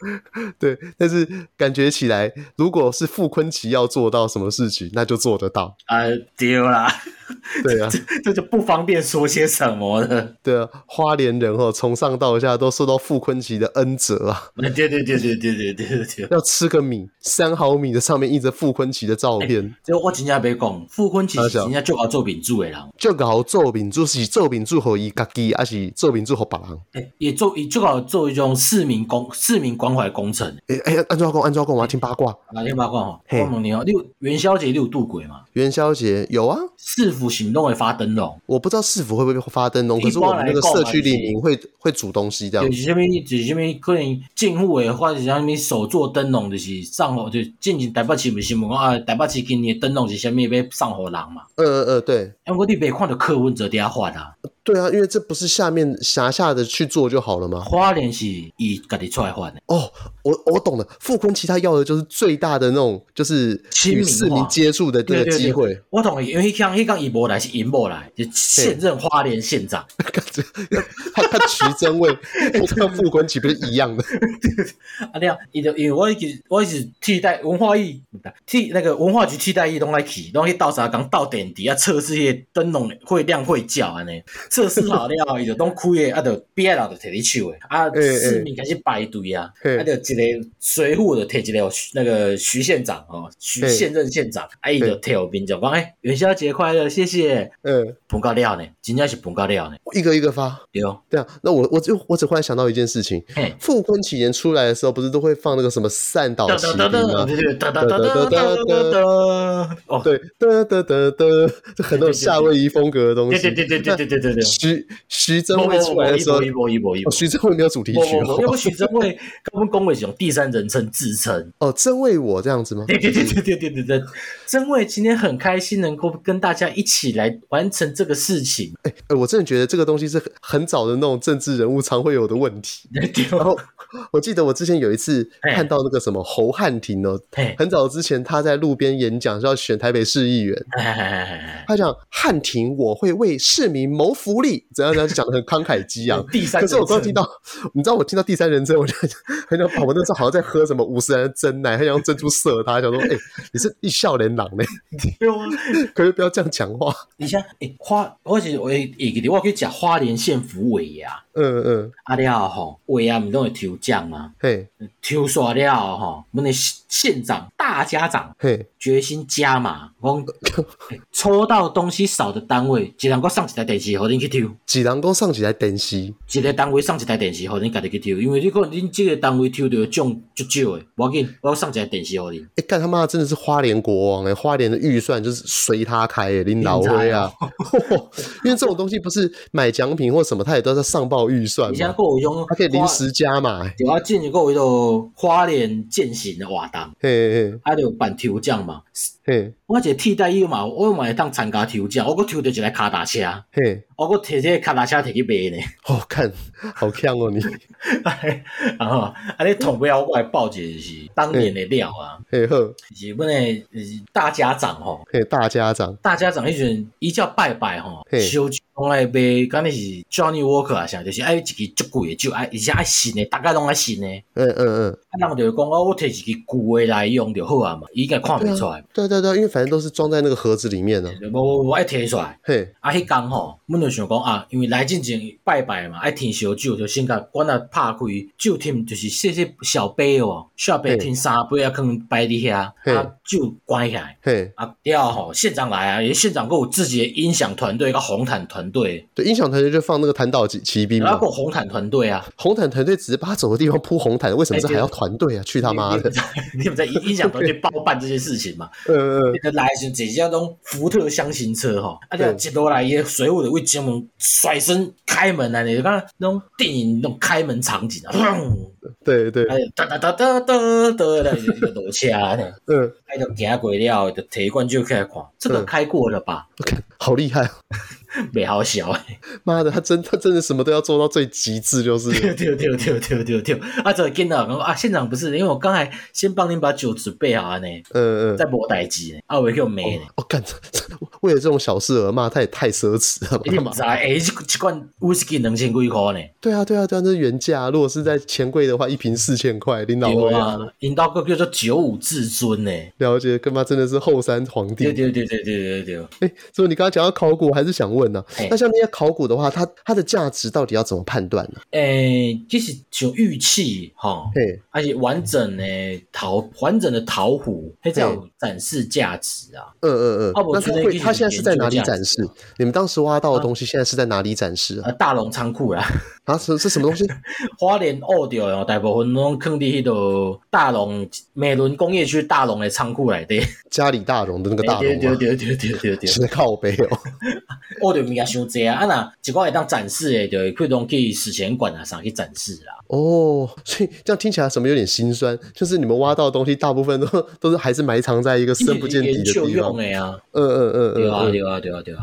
对，但是感觉起来，如果是傅坤奇要做到什么事情，那就做得到。啊，丢啦。对啊，这就不方便说些什么了。对啊，花莲人哦，从上到下都受到傅坤奇的恩泽啊。对对对对对对对对。要吃个米，三毫米的上面印着傅坤奇的照片。就我真正别讲，傅崐萁是人家就搞做饼煮的人，就搞做饼煮是做饼煮给伊家己，还是做饼煮给别人？诶，也做，也就搞做一种市民公市民关怀工程。诶诶，按照讲，按照讲，我要听八卦。啊，听八卦哈。我问你哦，你有元宵节你有度鬼吗？元宵节有啊。市府行动会发灯笼，我不知道市府会不会发灯笼，可是我们那个社区里面会会煮东西这样。就是什么，就是什么，可能进户诶，或者像什么手做灯笼，就是上火，就进前台北市不是新闻讲啊，台北市今年灯笼是虾米要上火人嘛？呃呃呃，对。因为我你没看到柯文哲底下发的。对啊，因为这不是下面辖下的去做就好了吗？花莲是以家己出来换的。哦，我我懂了，傅崐萁他要的就是最大的那种，就是与市民接触的这个机会。我同意，因为他讲他讲伊无来是因无来，就现任花莲县长。他他徐榛蔚跟傅崐萁不是一样的？啊，那样，伊就因为我一直我一直替代文化艺替那个文化局替代役拢来去，拢去倒啥讲倒点滴啊，测试些灯笼会亮会叫安尼，测试好了伊就当开诶，啊，就别人就摕你手诶，啊，市民开始排队啊，啊，就一个随扈就摕一个那个徐县长哦，徐现任县长，啊，伊就摕后面就讲诶，元宵节快乐，谢谢，嗯，捧高料呢，真正是捧高料呢，一个一个发，对哦，对啊，那我我就我只忽然想到一件事情，傅崐萁年出来的时候，不是都会放那个什么善导启兵吗？哒哒哒哒哒哒，哦，对，哒哒哒哒，就很多夏威夷风格的东西，对对对对对对对对，徐徐榛蔚出来的时候，一波一波一波徐峥会没有主题曲，因为徐峥会跟我们恭维是用第三人称自称，哦，榛蔚我这样子吗？对对对对对对对。对，榛蔚今天很开心能够跟大家一起来完成这个事情，哎哎，我真的觉得这个东西是很很早的那种政治人物常会有的问题，然后我记得我之前有一次看到那个什么侯汉廷哦，很早之前他在路边演讲是要选台北市议员，他讲汉廷我会为市民谋福利，怎样怎样就讲的很慷慨激昂。第三，可是我刚听到，你知道我听到第三人称，我就 很想跑。我那时候好像在喝什么五十岚的珍奶，很想用珍珠射他，想说，哎、欸，你是一笑脸狼呢？可是不要这样讲话。你像哎花，我是我一个我可以讲花莲县府委呀。嗯嗯，啊了吼，尾牙毋拢会抽奖吗？嘿，抽煞了吼，阮的县长大家长，嘿，决心加码，讲 抽到东西少的单位，一人搁送一台电视，互恁去抽。一人搁送一台电视，一个单位送一台电视，互恁家己去抽。因为你可能恁这个单位抽到奖就少诶，无要紧，我要送一台电视互恁。哎，干他妈真的是花莲国王诶，花莲的预算就是随他开诶，恁老灰啊，因为这种东西不是买奖品或什么，他也都在上报。预算，你现在够用，他可以临时加嘛？对啊，进一个一个花莲践行的瓦当，嘿嘿，还有板条将嘛，嘿，我一个替代役嘛，我嘛会当参加抽奖，我阁抽到一台卡达车，嘿，我阁摕这个卡达车摕去卖呢。好看，好强哦你。然后啊，你同不要我来报一个是当年的料啊，嘿好，是阮的大家长吼，嘿大家长，大家长迄阵伊叫拜拜吼，烧酒来卖，敢若是 Johnny Walker 啊，啥就是爱一支足贵的酒，爱而且爱新的，大家拢爱新的。嗯嗯嗯，啊，人就讲我我摕一支旧的来用就好啊嘛，伊应该看不出来。对对对，因为反正都是装在那个盒子里面的。我我我爱提出来。嘿，啊，迄工吼，阮就想讲啊，因为来进前拜拜嘛，爱添烧酒，就先甲阮啊拍开酒添，就是细细小杯哦，小杯添三杯啊，可能摆伫遐，啊，酒关起来。嘿，啊，第二吼，县长来啊，因为县长阁有自己的音响团队，个红毯团队。对，音响团队就放那个弹岛奇兵嘛。然后红毯团队啊，红毯团队只是把他走的地方铺红毯，为什么是还要团队啊？去他妈的！你 们在音响团队包办这些事情嘛？嗯 嗯。来时这些种福特箱型车哈，啊，就一落来也随后的为进门甩身开门啊，你看那种电影那种开门场景啊，对对，还有哒哒哒哒哒哒的一个落车呢，嗯，还有行过了就提罐就开始看，这个开过了吧？好厉害。没好小哎！妈的，他真他真的什么都要做到最极致，就是。对对对对对对对！啊，这个跟到讲啊，县长不是，因为我刚才先帮您把酒准备好呢。嗯嗯。再磨代机呢，啊，我又没呢。我干，为了这种小事而骂，他也太奢侈了吧？你妈哎，一一罐威士忌两千几块呢？对啊对啊对啊，这是原价。如果是在钱柜的话，一瓶四千块。领导会啊，领导个叫做九五至尊呢。了解，干嘛真的是后山皇帝？对对对对对对对。哎，所以你刚刚讲到考古，我还是想问。那像那些考古的话，它它的价值到底要怎么判断呢？诶，其实像玉器哈，对，而且完整的陶完整的陶壶，它才有展示价值啊。嗯嗯嗯。那它会，它现在是在哪里展示？你们当时挖到的东西现在是在哪里展示啊？大龙仓库啦。啊，是是什么东西？花莲挖到哦，大部分拢坑伫迄个大龙美仑工业区大龙的仓库内底。嘉里大龙的那个 大龙吗？对对对对对对。是靠背哦。我就物件伤济啊！啊那一个会当展示的，就会可以去史前馆啊上去展示啦。哦，所以这样听起来什么有点心酸，就是你们挖到的东西大部分都 都是还是埋藏在一个深不见底的地方。研究用的啊。嗯嗯嗯嗯。对啊对啊对啊对啊。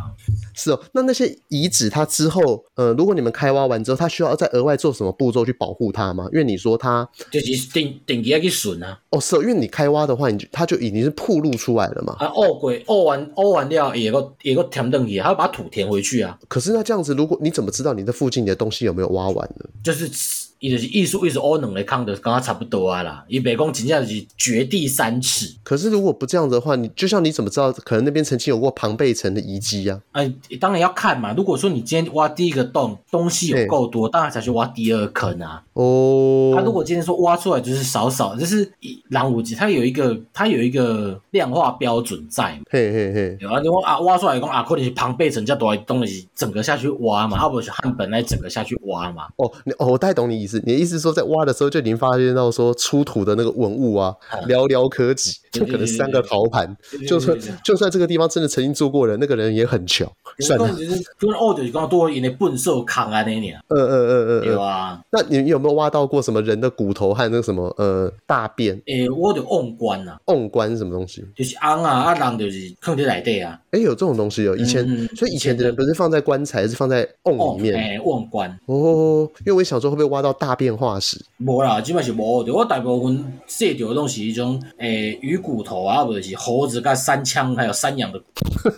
是哦，那那些遗址它之后，呃，如果你们开挖完之后，它需要再额外做什么步骤去保护它吗？因为你说它就是定定期要去损啊。哦，是哦，因为你开挖的话，你就它就已经是铺露出来了嘛。啊，挖过挖完挖完掉，也个也个填东西，还要把土填回去啊。可是那这样子，如果你怎么知道你的附近的东西有没有挖完呢？就是。伊就是意思，意思挖两个坑，就刚刚差不多啊啦。伊别讲真正就是掘地三尺。可是如果不这样子的话，你就像你怎么知道，可能那边曾经有过庞贝城的遗迹啊？哎，当然要看嘛。如果说你今天挖第一个洞，东西有够多，当然才去挖第二坑啊。哦。他如果今天说挖出来就是少少，就是狼五级，它有一个它有一个量化标准在嘛。嘿嘿嘿。有啊，你挖啊，挖出来讲啊，可能是庞贝城，叫多少东西整个下去挖嘛，要不是汉本来整个下去挖嘛。哦，你哦，我太懂你意思。你的意思是说，在挖的时候就已经发现到说出土的那个文物啊，寥寥可几，就可能三个陶盘。就算就算这个地方真的曾经住过人，那个人也很穷。算了，就是就是哦，就是讲多因为笨兽扛啊那年。嗯嗯嗯嗯，有啊。那你有没有挖到过什么人的骨头和那个什么呃大便？诶，我的瓮棺啊。瓮棺是什么东西？就是瓮啊，啊人就是放在内底啊。诶，有这种东西哦。以前所以以前的人不是放在棺材，是放在瓮里面。诶，瓮棺。哦，因为我想说会不会挖到大变化时？无啦，基本是无的。我大部分捡到的拢是迄种诶鱼骨头啊，或者是猴子、甲山枪，还有山羊的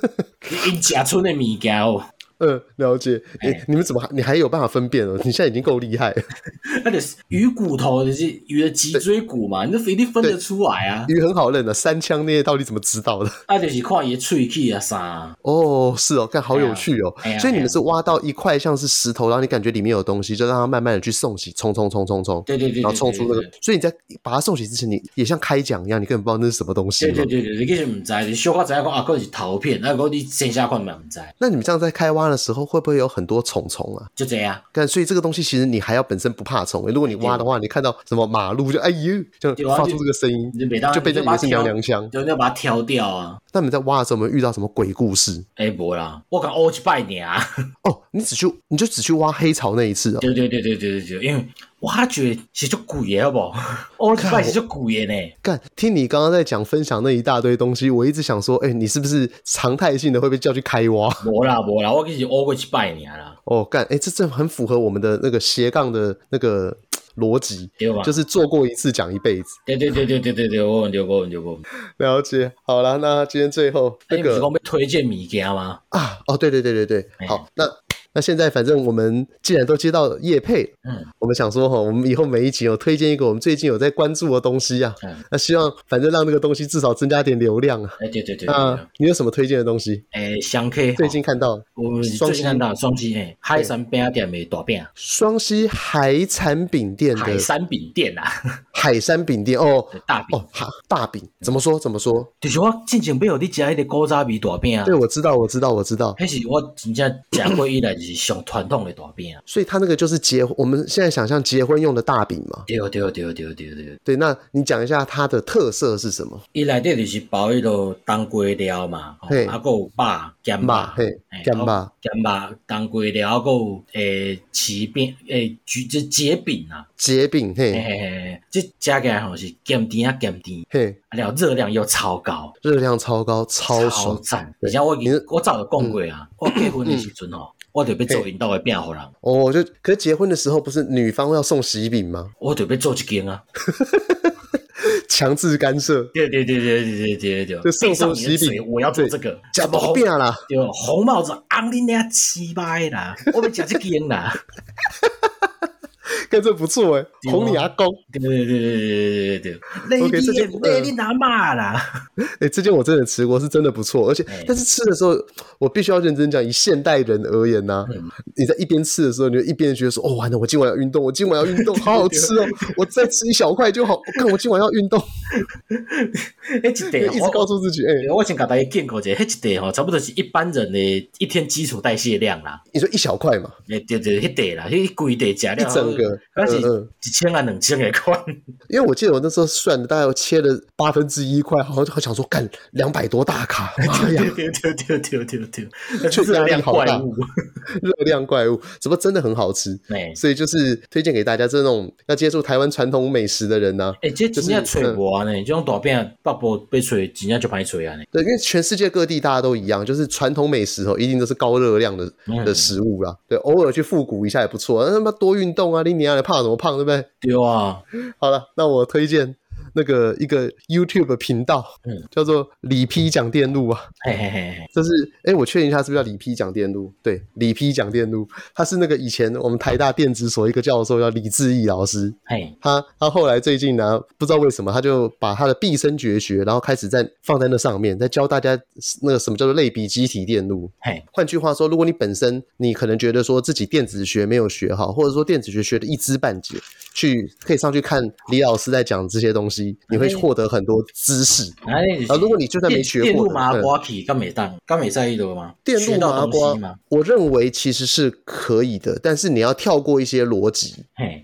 因食出的物件哦。嗯，了解。诶、欸，你们怎么还你还有办法分辨哦？你现在已经够厉害了。那就是鱼骨头，你是鱼的脊椎骨嘛，你这一定分得出来啊。鱼很好认的，三枪那些到底怎么知道的？啊，就是看伊喙齿啊啥。哦，是哦，看好有趣哦。哎、所以你们是挖到一块像是石头，然后你感觉里面有东西，就让它慢慢的去送洗，冲冲冲冲冲。对对对。然后冲出那个，所以你在把它送洗之前，你也像开奖一样，你根本不知道那是什么东西。对对对对，你根本不知道，你小可知影讲啊，可能是陶片，那个你线下看嘛不知道。那你们这样在开挖的时候，会不会有？很多虫虫啊，就这样。但所以这个东西其实你还要本身不怕虫。如果你挖的话，你看到什么马路就哎呦，就发出这个声音，就被在里面是娘娘腔，就要把它挑掉啊。那你们在挖的时候有没有遇到什么鬼故事？哎，不啦，我敢哦去拜年啊。哦，你只去你就只去挖黑潮那一次哦。对对对对对对对，因为挖掘是就贵的好不好？挖去拜是就贵的呢。干，听你刚刚在讲分享那一大堆东西，我一直想说，哎，你是不是常态性的会被叫去开挖？没啦没啦，我其实挖过去拜年啦。哦，干，哎，这这很符合我们的那个斜杠的那个逻辑，就是做过一次讲一辈子。对对对对对对对，我问过我问过。了解，好了，那今天最后那个，你是被推荐米家吗？啊，哦，对对对对对，好，那。那现在反正我们既然都接到叶配，嗯，我们想说哈，我们以后每一集有推荐一个我们最近有在关注的东西啊，嗯，那希望反正让那个东西至少增加点流量啊。哎，对对对，啊，你有什么推荐的东西？哎，香 K，最近看到，我们最近看到双溪哎，海产饼店没大饼，双溪海产饼店的海山饼店啊，海山饼店哦，大饼哦，好大饼，怎么说怎么说？就是我之前没有你吃那个古早味大饼啊，对，我知道我知道我知道，那是我真正吃过以来。是上传统的大饼啊，所以它那个就是结，我们现在想象结婚用的大饼嘛。对对对对对对。对。那你讲一下它的特色是什么？伊内底就是包迄个当归料嘛，嘿，还有肉咸肉，嘿，咸肉。咸肉当归料，还有诶柿饼诶橘子结饼啊，结饼嘿，嘿嘿，这加起来好像是咸甜啊咸甜，嘿，然后热量又超高，热量超高，超爽。赞。而且我我早就讲过啊，我结婚的时阵哦。我得被做引导的变好人哦，就可是结婚的时候不是女方要送喜饼吗？我得被做一件啊，强制干涉。对对对对对对对对，就送上喜饼，我要做这个，怎么变啦？就，红帽子，昂你那七八啦，我们讲这件啦。跟这不错哎，红你阿公，对对对对对对对对。OK，这件累你拿骂啦。哎，这件我真的吃过，是真的不错。而且，但是吃的时候，我必须要认真讲，以现代人而言呢，你在一边吃的时候，你就一边觉得说，哦，完了，我今晚要运动，我今晚要运动，好好吃哦，我再吃一小块就好。我看我今晚要运动。哎，一直告诉自己，哎，我先给大家建构一下，一袋哈，差不多是一般人的一天基础代谢量啦。你说一小块嘛？哎，对对，一袋啦，一规袋加量一整个。那是几千啊两千的块。因为我记得我那时候算的，大概切了八分之一块，好像就想说干两百多大卡，妈呀！丢丢丢丢丢丢，确热量怪物，热量怪物，怎么真的很好吃？所以就是推荐给大家，这种要接触台湾传统美食的人呢，哎，这真正吹不完呢，这种大饼北部被吹，真正就歹吹啊！对，因为全世界各地大家都一样，就是传统美食哦，一定都是高热量的的食物啦。对，偶尔去复古一下也不错，那他妈多运动啊！你你还胖什么胖，对不对？有啊。好了，那我推荐。那个一个 YouTube 频道，嗯，叫做李批讲电路啊，嘿嘿嘿，这是哎，我确认一下是不是叫李批讲电路？对，李批讲电路，他是那个以前我们台大电子所一个教授叫李志毅老师，嘿，他他后来最近呢，不知道为什么他就把他的毕生绝学，然后开始在放在那上面，在教大家那个什么叫做类比机体电路，嘿，换句话说，如果你本身你可能觉得说自己电子学没有学好，或者说电子学学的一知半解，去可以上去看李老师在讲这些东西。你会获得很多知识啊！如果你就算没学过，电路麻瓜皮，刚没当，刚没在意的吗？电路麻瓜，我认为其实是可以的，但是你要跳过一些逻辑，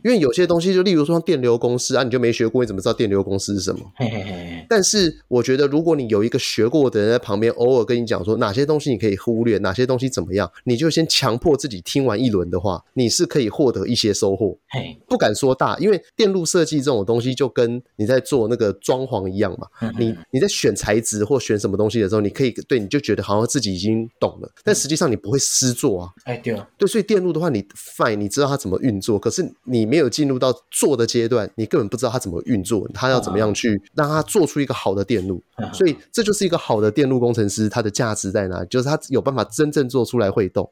因为有些东西就例如说像电流公式啊，你就没学过，你怎么知道电流公式是什么？嘿嘿嘿但是我觉得，如果你有一个学过的人在旁边，偶尔跟你讲说哪些东西你可以忽略，哪些东西怎么样，你就先强迫自己听完一轮的话，你是可以获得一些收获。不敢说大，因为电路设计这种东西就跟你在做那个装潢一样嘛，你你在选材质或选什么东西的时候，你可以对你就觉得好像自己已经懂了，但实际上你不会实做啊。哎，对啊，对，所以电路的话，你 fine，你知道它怎么运作，可是你没有进入到做的阶段，你根本不知道它怎么运作，它要怎么样去让它做出一个好的电路。所以这就是一个好的电路工程师，他的价值在哪里？就是他有办法真正做出来会动。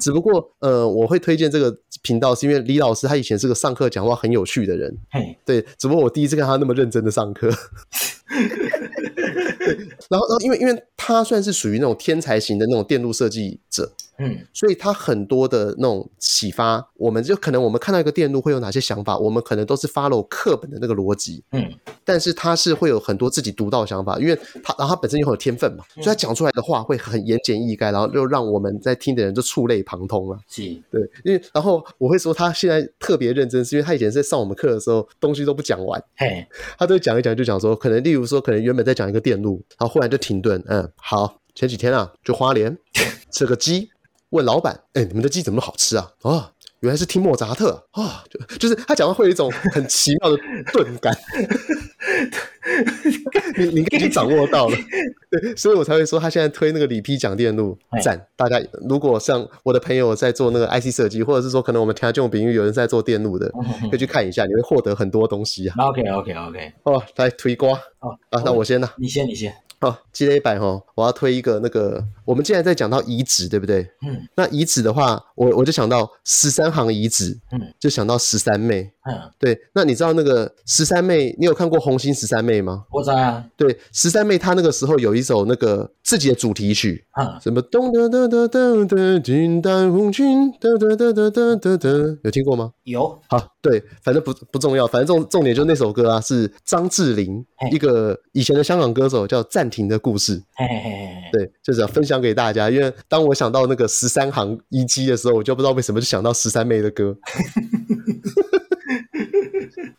只不过呃，我会推荐这个频道，是因为李老师他以前是个上课讲话很有趣的人。对，只不过我第一次看他那么认真的上课。然后，然后，因为，因为他算是属于那种天才型的那种电路设计者。嗯，所以他很多的那种启发，我们就可能我们看到一个电路会有哪些想法，我们可能都是 follow 课本的那个逻辑，嗯，但是他是会有很多自己独到的想法，因为他然后他本身又很有天分嘛，所以他讲出来的话会很言简意赅，然后就让我们在听的人就触类旁通了。是，对，因为然后我会说他现在特别认真，是因为他以前在上我们课的时候东西都不讲完，嘿，他都讲一讲就讲说，可能例如说可能原本在讲一个电路，然后忽然就停顿，嗯，好，前几天啊，就花莲 吃个鸡。问老板：“哎、欸，你们的鸡怎么好吃啊？”哦，原来是听莫扎特啊、哦！就就是他讲话会有一种很奇妙的钝感，你你已经掌握到了，对，所以我才会说他现在推那个里皮讲电路赞。大家如果像我的朋友在做那个 IC 设计，或者是说可能我们听这种比喻有人在做电路的，可以去看一下，你会获得很多东西啊。OK OK OK，哦，来推瓜哦啊，那我先呢，你先，你先。好，积累版哈，我要推一个那个，我们既然在讲到遗址，对不对？嗯，那遗址的话，我我就想到十三行遗址，嗯，就想到十三妹，嗯，对。那你知道那个十三妹，你有看过红星十三妹吗？我知道啊。对，十三妹她那个时候有一首那个自己的主题曲，啊，什么咚哒哒哒哒哒，金丹红裙，哒哒哒哒哒哒哒，有听过吗？有。好。对，反正不不重要，反正重重点就那首歌啊，是张智霖一个以前的香港歌手叫《暂停的故事》。对，就是要分享给大家，因为当我想到那个十三行一击的时候，我就不知道为什么就想到十三妹的歌。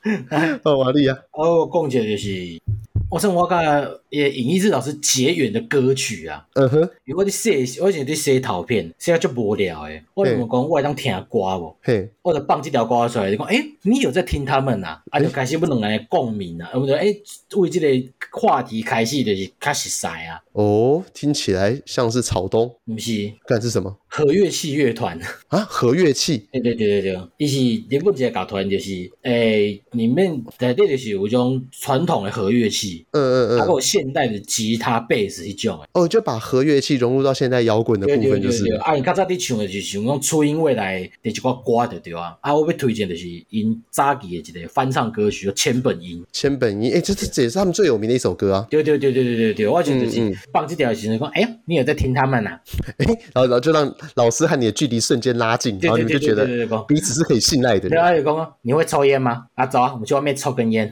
哦，瓦力啊！哦，共姐就是，我说我讲也尹一志老师结缘的歌曲啊。嗯哼，如果你写，我以前在写陶片，写就无聊诶。我怎么讲？我会当听歌无？嘿。或者放这条歌出来，就讲，哎，你有在听他们呐？啊，就开始不能来共鸣啊，我们说，哎，为这个话题开始就是开始塞啊。哦，听起来像是草东，不是？看是什么？和乐器乐团啊？和乐器？对对对对对，伊是日本一个乐团，就是诶，里面在这就是有一种传统的和乐器，嗯嗯嗯，还有现代的吉他、贝斯一种。哦，就把和乐器融入到现代摇滚的部分，就是。啊，你刚才你唱的就是像那种初音未来的一个歌，对对啊。啊，我要推荐的是因早期的一个翻唱歌曲，叫千本樱。千本樱，哎，这这这也是他们最有名的一首歌啊。对对对对对对对，我觉得是放这条的时候说，哎呀，你有在听他们呐？哎，然后然后就让。老师和你的距离瞬间拉近，然后你们就觉得彼此是可以信赖的。对啊，有讲你会抽烟吗？啊，走啊，我们去外面抽根烟。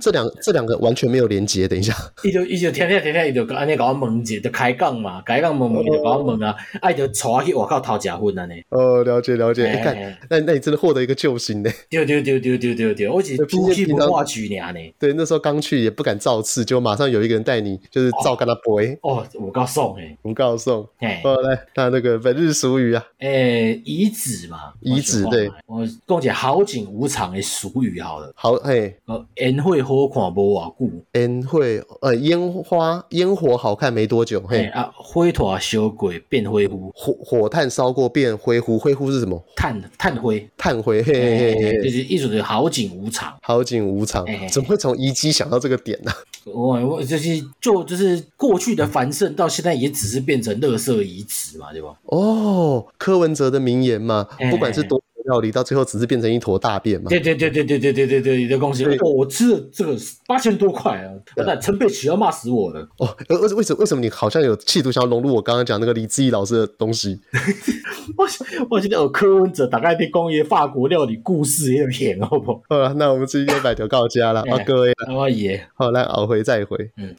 这两这两个完全没有连接。等一下，伊就伊就天天天天伊就安尼搞我问者，就开讲嘛，开讲问问就搞我问啊，哎就带我去外口偷食薰安尼。哦，了解了解。你看，那那你真的获得一个救星呢？对对对对对对对，我只出去不话剧呢。对，那时候刚去也不敢造次，就马上有一个人带你，就是照跟他播。哦，我告诉诶，我告诉。哦，来，那那个本日俗语啊，诶，遗址嘛，遗址对。我讲一个好景无常的俗语好了。好，嘿，呃，烟火好看无偌久，烟火呃烟花烟火好看没多久，嘿啊，火炭烧过变灰糊，火火炭烧过变灰糊，灰糊是什么？炭炭灰，炭灰，嘿嘿嘿，就是一种是好景无常，好景无常，怎么会从遗迹想到这个点呢？我我就是就就是过去的繁盛到现在也只是变成垃圾遗址嘛，对吧？哦，柯文哲的名言嘛，不管是多。料理到最后只是变成一坨大便嘛？对对对对对对对对对，你的恭喜！哦，我吃了这个八千多块啊！那陈佩琪要骂死我了！哦，为为什么为什么你好像有企图想要融入我刚刚讲那个李志毅老师的东西？我我觉得有柯文哲打开的工业法国料理故事也有演，好不好？好了，那我们今天百条告家了啊，各位，阿爷，好来，熬回再回。嗯，